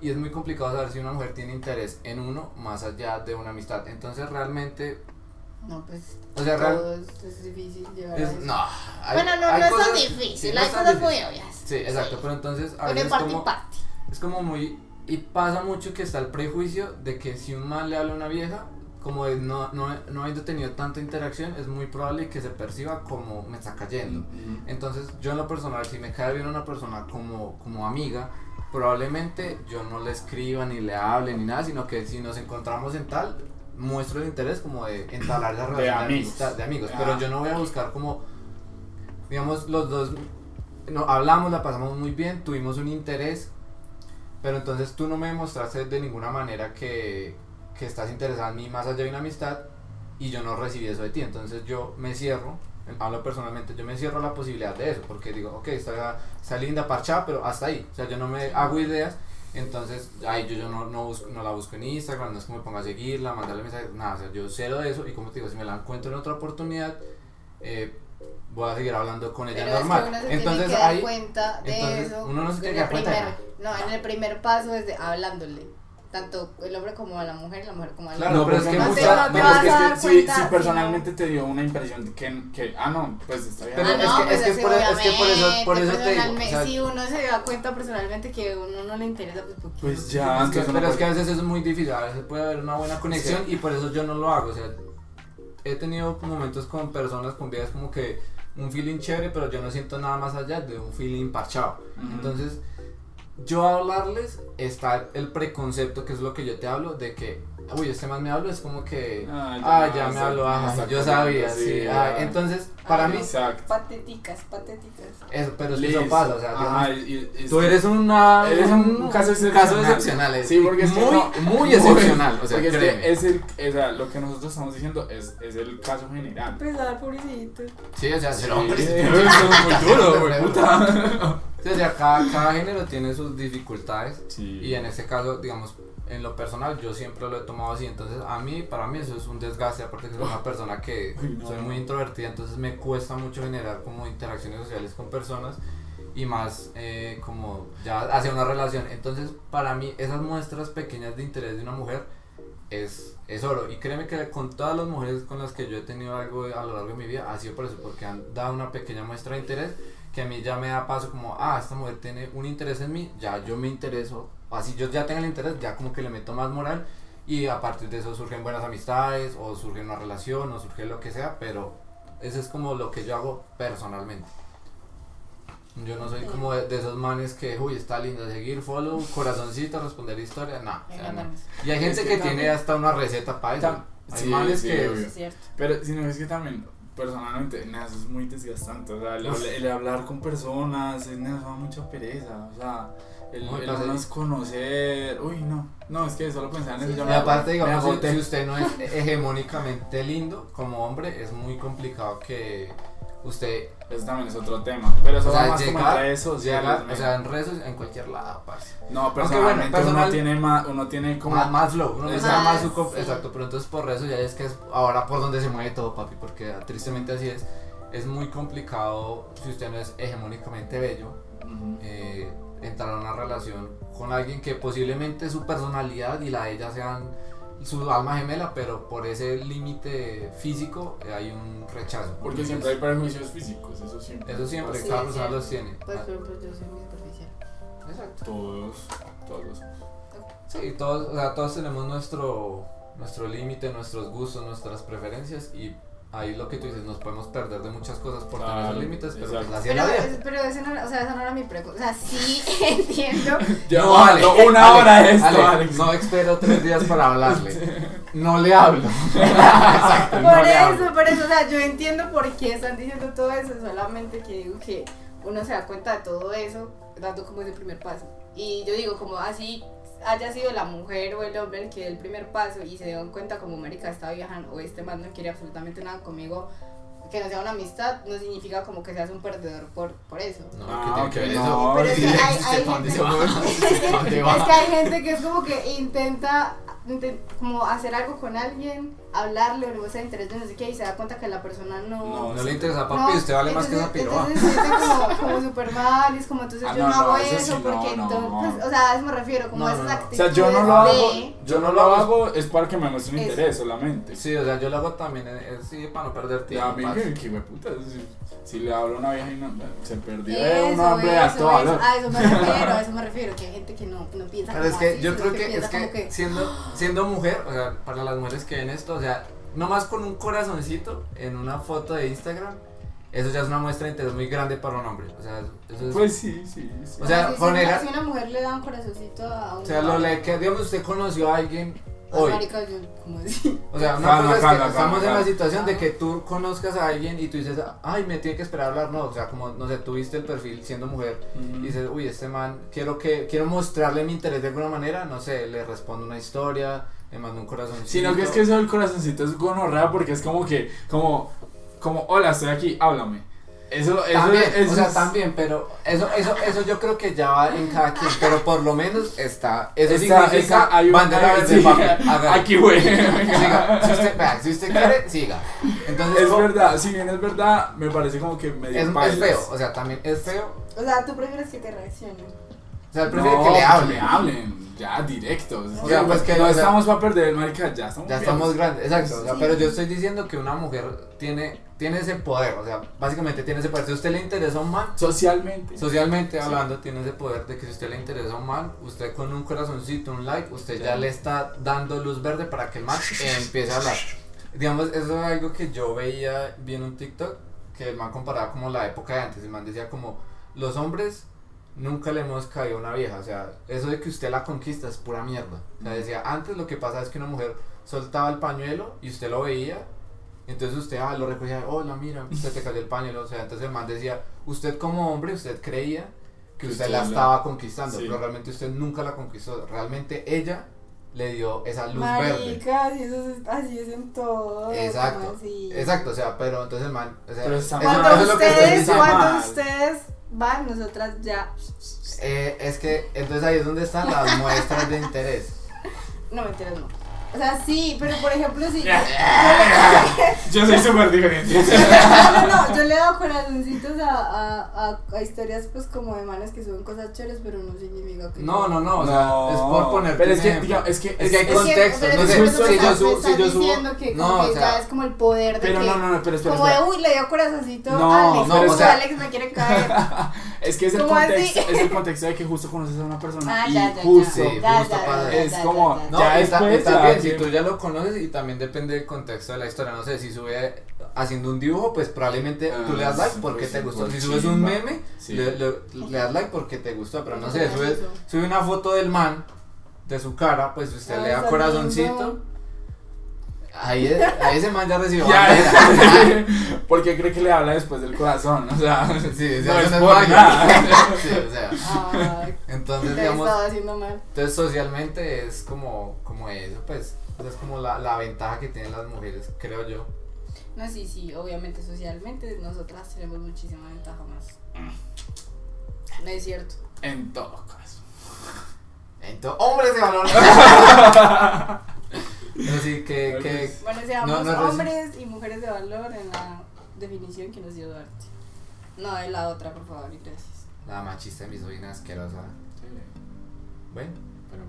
Y es muy complicado saber si una mujer tiene interés en uno más allá de una amistad. Entonces, realmente, No, pues. o sea, real- todo es, es difícil llegar a es, eso. no. hay- bueno, no, hay no es cosas- tan sí, difícil, no hay es tan cosas muy obvias. Sí, exacto, pero entonces a veces y parte y como, parte. es como muy... Y pasa mucho que está el prejuicio de que si un man le habla a una vieja, como no, no, no habiendo tenido tanta interacción, es muy probable que se perciba como me está cayendo. Entonces, yo en lo personal, si me cae bien una persona como, como amiga, probablemente yo no le escriba ni le hable ni nada, sino que si nos encontramos en tal, muestro el interés como de entablar De relación de, amigos. amistad, de amigos. Ah. Pero yo no voy a buscar como, digamos, los dos, no, hablamos, la pasamos muy bien, tuvimos un interés, pero entonces tú no me demostraste de ninguna manera que, que estás interesada en mí más allá de una amistad y yo no recibí eso de ti. Entonces yo me cierro, hablo personalmente, yo me cierro a la posibilidad de eso, porque digo, ok, está, está linda, parchada, pero hasta ahí. O sea, yo no me hago ideas. Entonces, ay, yo, yo no, no, busco, no la busco en Instagram, no es que me ponga a seguirla, mandarle mensajes, nada, o sea, yo cero de eso y como te digo, si me la encuentro en otra oportunidad, eh, voy a seguir hablando con ella Pero normal. es que uno se entonces, tiene que dar ahí, cuenta de entonces, eso. uno no se tiene en que dar cuenta de primer- No, en el primer paso es de hablándole. Tanto el hombre como a la mujer la mujer como al Claro, no, pero pero es que no, mucha- te- no no, te pero vas es que a es dar que si, cuenta, si sino- personalmente te dio una impresión de que, que ah, no, pues está bien. Pero ah, es no, que- pues es que por- es que por eso- obviamente, por eso te digo, personalmente, o sea- si uno se da cuenta personalmente que a uno no le interesa, pues Pues ya, Es que- pero es que a veces eso es muy difícil, a veces puede haber una buena conexión y por eso yo no lo hago. O sea, he tenido momentos con personas con vidas como que un feeling chévere, pero yo no siento nada más allá de un feeling parchado. Entonces, yo hablarles está el preconcepto, que es lo que yo te hablo, de que, uy, este más me hablo, es como que, Ah, ah, ya, ya, me habló, ajá, yo sabía, sí, sí. ya. ah, entonces, para Ah, mí, Exacto. patéticas, patéticas. eso, pero es que eso pasa, o sea, digamos, Ajá, y- y- Tú eres una, Eres un caso excepcional. excepcional, es Sí, porque es que muy, no- muy excepcional. O sea, porque es, créeme. es el, o sea, lo que nosotros estamos diciendo es, es el caso general. Pesar, pobrecito. Sí, o sea, ser Sí, hombre. es muy duro, puta. Sí, o sea, cada, cada género tiene sus dificultades. Sí. Y en este caso, digamos, en lo personal, yo siempre lo he tomado así. Entonces, a mí, para mí, eso es un desgaste. Aparte, que soy una persona que soy muy introvertida. Entonces, me cuesta mucho generar como interacciones sociales con personas. Y más eh, como ya hacia una relación. Entonces, para mí, esas muestras pequeñas de interés de una mujer es, es oro. Y créeme que con todas las mujeres con las que yo he tenido algo a lo largo de mi vida, ha sido por eso, porque han dado una pequeña muestra de interés que a mí ya me da paso como, ah, esta mujer tiene un interés en mí, ya yo me intereso, así yo ya tengo el interés, ya como que le meto más moral y a partir de eso surgen buenas amistades o surge una relación o surge lo que sea, pero eso es como lo que yo hago personalmente. Yo no soy como de, de esos manes que, uy, está linda, seguir, follow, corazoncito, responder historia, no. o sea, no. Y hay gente Es que, que tiene hasta una receta para eso. Hay sí, manes sí, que... Es cierto. Pero, sino es que también, personalmente, nada, eso es muy desgastante. O sea, el, el hablar con personas, es, nada, eso da mucha pereza. O sea, el, es conocer. Uy, no. No, es que solo pensar en eso Sí, Y aparte, digamos, si, si usted no es hegemónicamente lindo como hombre, es muy complicado que usted Eso también es otro tema. Pero eso O sea, más como llega- en redes sociales. llega, o sea, en redes, en cualquier lado, parce. no, personalmente bueno, personal- uno tiene más, uno tiene como. Más, más flow, uno sabe más su Sí. Exacto, pero entonces por eso ya es que es ahora por donde se mueve todo, papi, porque tristemente así es. Es muy complicado si usted no es hegemónicamente bello, eh, entrar a una relación con alguien que posiblemente su personalidad y la de ella sean su alma gemela, pero por ese límite físico eh, hay un rechazo. Porque Entonces, siempre hay prejuicios físicos, eso siempre. Eso siempre, Sí, cada persona los tiene. Por ejemplo, yo soy muy superficial. Exacto. Todos, todos. Sí, todos, o sea, todos tenemos nuestro, nuestro límite, nuestros gustos, nuestras preferencias y ahí lo que tú dices, nos podemos perder de muchas cosas por tener esos límites, pero pues así es Pero, es- pero ese no, o sea, esa no era mi pregunta. O sea, sí entiendo. Ya, Ale, no, una Ale, hora esto, Ale, Alex. No espero tres días para hablarle. No le hablo. Exacto, Por eso, hablo. por eso, o sea, yo entiendo por qué están diciendo todo eso, solamente que digo que uno se da cuenta de todo eso dando como ese primer paso. Y yo digo, como así haya sido la mujer o el hombre el que dé el primer paso y se dan cuenta como América está viajando o este man no quiere absolutamente nada conmigo, que no sea una amistad, no significa como que seas un perdedor por, por eso. No, No, ¿qué tiene que ver que eso? no. Pero es que hay, ¿usted hay pa' dónde gente, es que- ¿Pa' dónde es va? que hay gente que es como que intenta inten- como hacer algo con alguien, hablarle o le muestra interés de no sé qué y se da cuenta que la persona no... No le interesa, papi, usted vale más que esa piroa. Entonces se siente como, como super mal y es como entonces Ah, yo no, no, hago no, eso eso sí, no, porque no. entonces, o sea, a eso me refiero, como No, esas no, no. O actitudes sea, yo no lo hago, de- yo no lo hago es para que me muestren Eso. interés solamente. Sí, o sea, yo lo hago también, eh, eh, sí, para no perder Y a tiempo. mí que, que puta, si, si le hablo a una vieja y no, se perdió de un hombre de alto valor. a eso me refiero, a eso me refiero, que hay gente que no, no piensa Pero es que yo creo que es que siendo, siendo mujer, o sea, para las mujeres que ven esto, o sea, nomás con un corazoncito en una foto de Instagram, eso ya es una muestra de interés muy grande para un hombre. O sea, eso es. Pues sí, sí, sí. O sea, si, si poner- una, si una mujer le da un corazoncito a un o sea, lo le que, digamos, usted conoció a alguien hoy. marica, yo, como así. O sea, una Calma, cosa es que calma, estamos calma, en la calma. situación de que tú conozcas a alguien y tú dices, ay, me tiene que esperar a hablar. No, o sea, como, no sé, tuviste el perfil siendo mujer y dices, uy, este man, quiero que quiero mostrarle mi interés de alguna manera, no sé, le respondo una historia, le mando un corazoncito. Sino que es que eso del corazoncito es gonorrea porque es como que, como, como, hola, estoy aquí, háblame. Eso, eso, También, eso o sea, es- también, pero eso, eso, eso yo creo que ya va en cada quien, pero por lo menos está, eso Está- significa está- hay un- bandera verde, sí. Aquí, güey. Siga, si usted, vea, si usted quiere, siga. Entonces, Es como- verdad, si bien es verdad, me parece como que medio es, es feo, o sea, también es feo, O sea, tú prefieres que te reaccionen. o sea, él prefiere No, que le hable. Que le hablen, ya, directos. O sea, pues que no o sea, estamos para perder el marica, ya estamos Ya viejos. estamos grandes, exacto. o sea, Sí. pero yo estoy diciendo que una mujer tiene, tiene ese poder, o sea, básicamente tiene ese poder. Si a usted le interesa un man, Socialmente. socialmente Sí. hablando, tiene ese poder de que si a usted le interesa un man, usted con un corazoncito, un like, usted ya le está dando luz verde para que el man eh, empiece a hablar. Digamos, eso es algo que yo veía, vi en un TikTok, que el man comparaba como la época de antes. El man decía como, los hombres nunca le hemos caído a una vieja. O sea, eso de que usted la conquista es pura mierda. O sea, decía, antes lo que pasa es que una mujer soltaba el pañuelo y usted lo veía. Entonces usted ah, lo recogía, hola, mira, usted te cayó el pañuelo. O sea, entonces el man decía, usted como hombre, usted creía que usted usted la estaba conquistando, Sí. pero realmente usted nunca la conquistó. Realmente ella le dio esa luz verde. Marica, si eso es, así es en todo. Exacto. Exacto, o sea, pero entonces el man, o sea, Pero está mal. Cuando eso es lo que ustedes, cuando mal. ustedes van, nosotras ya. Eh, es que entonces ahí es donde están las muestras de interés. No me enteras, no. O sea, sí, pero por ejemplo, si. Yo soy súper diferente. No, no, no, yo le he dado corazoncitos a, a, a, a historias pues como de manes que suben cosas chéveres, pero no significa que No, no, no, o sea, No, es por poner. pero es que, digamos, es que- es que hay contextos, no es sé, si yo estás- subo, si yo subo, diciendo que, no, que o sea, ya es como el poder de Pero que. no, no, no, pero espera, como de, uy, le dio corazoncito No, a Alex, no, o sea- Alex me quiere caer. Es que es el contexto, es el contexto de que justo conoces a una persona Ah, y ya, justo es como- ya, después si tú ya lo conoces y también depende del contexto de la historia. No sé, si sube haciendo un dibujo, pues probablemente tú le das Ah, like porque te gustó. Si subes un meme, Sí. le, le- le das like porque te gustó, pero no sé, sube, sube una foto del man, de su cara, pues usted Ah, le da corazoncito. lindo. Ahí, ahí ese man ya recibió Ya, bandera. porque cree que le habla después del corazón, o sea, Sí, o no es por es nada. Sí, o sea, Ay, entonces digamos, haciendo mal. entonces socialmente es como, como eso, pues, es como la, la ventaja que tienen las mujeres, creo yo. No, sí, sí, obviamente socialmente nosotras tenemos muchísima ventaja más. No es cierto. En todo caso. Entonces, hombres de valor. Así que, que Bueno, seamos No, no, hombres y mujeres de valor en la definición que nos dio Duarte. No, de la otra, por favor, y gracias. la machista misógina asquerosa. Bueno, Pero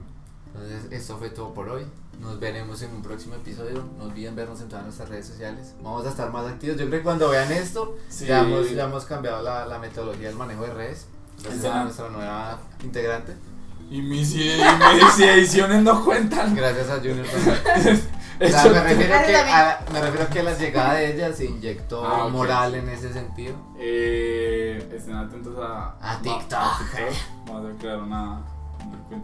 entonces esto fue todo por hoy. Nos veremos en un próximo episodio. No olviden vernos en todas nuestras redes sociales. Vamos a estar más activos. Yo creo que cuando vean esto, Sí. ya, hemos, ya hemos cambiado la, la metodología del manejo de redes. Gracias a nuestra nueva integrante. Y mis, y mis ediciones no cuentan. Gracias a Junior también. O Eso- sea, me, refiero que a a, me refiero que a la llegada de ella se inyectó Ah, moral en ese sentido. Eh, estén atentos a, A TikTok. Vamos a crear una.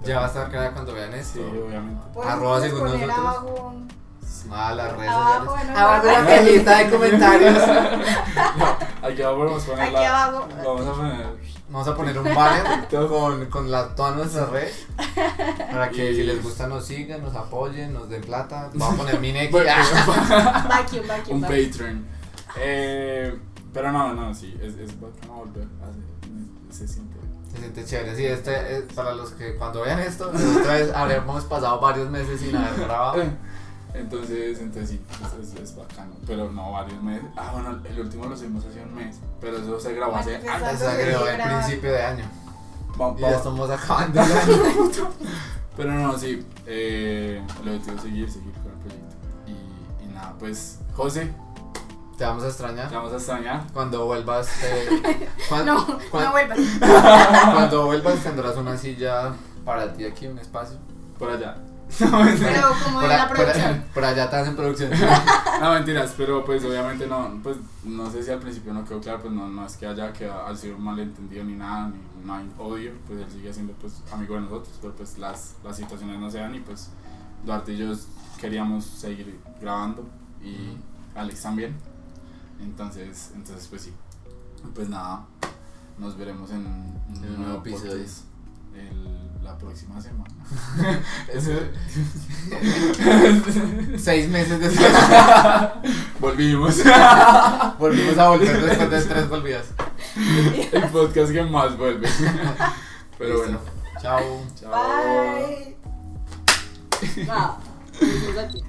Ya va a estar clara cuando vean esto. Sí, obviamente. Podemos Arroba según nosotros. abajo- Sí. Ah, las redes Abajo, sociales. en Abajo en la una- cajita de comentarios. Aquí abajo podemos poner Aquí la- abajo. Vamos a poner. Vamos a poner un banner con, con la, todas nuestras redes. Para que Y- si les gusta nos sigan, nos apoyen, nos den plata. Vamos a poner mi neck. Bueno, Vacuum, vacuum, un. Patreon. Eh, pero no, no, sí, es, es bacano volver a hacer. Se siente. Se siente chévere. Sí, este es para los que cuando vean esto, otra vez habremos pasado varios meses sin haber grabado. Entonces, entonces sí, es, es, es bacano. Pero no varios meses. Ah, bueno, el último lo subimos hace un mes. Pero eso se grabó hace años. Se agregó en principio de año. Va- Y va- ya estamos acabando el año. Pero no, sí, eh, el objetivo es seguir, seguir con el proyecto. Y, y nada, pues, José, Te vamos a te extrañar. vamos a extrañar. Cuando vuelvas, eh, cuan- No, cuan- no vuelvas. cuando vuelvas tendrás una silla para ti aquí, un espacio. Por allá. Pero como Por, en la producción. por allá estás en producción. No, mentiras, pero pues obviamente no, pues no sé si al principio no quedó claro, pues no, no es que haya quedado, ha sido un malentendido ni nada, ni no hay odio, pues él sigue siendo pues amigo de nosotros, pero pues las, las situaciones no se dan y pues Duarte y yo queríamos seguir grabando y Alex también, entonces, entonces pues sí, pues nada, nos veremos en, un nuevo episodio. el- la próxima semana. Seis meses después. Volvimos. Volvimos a volver después de tres volvidas. El podcast que más vuelve. Pero bueno. Chao. Chao. Bye. Aquí.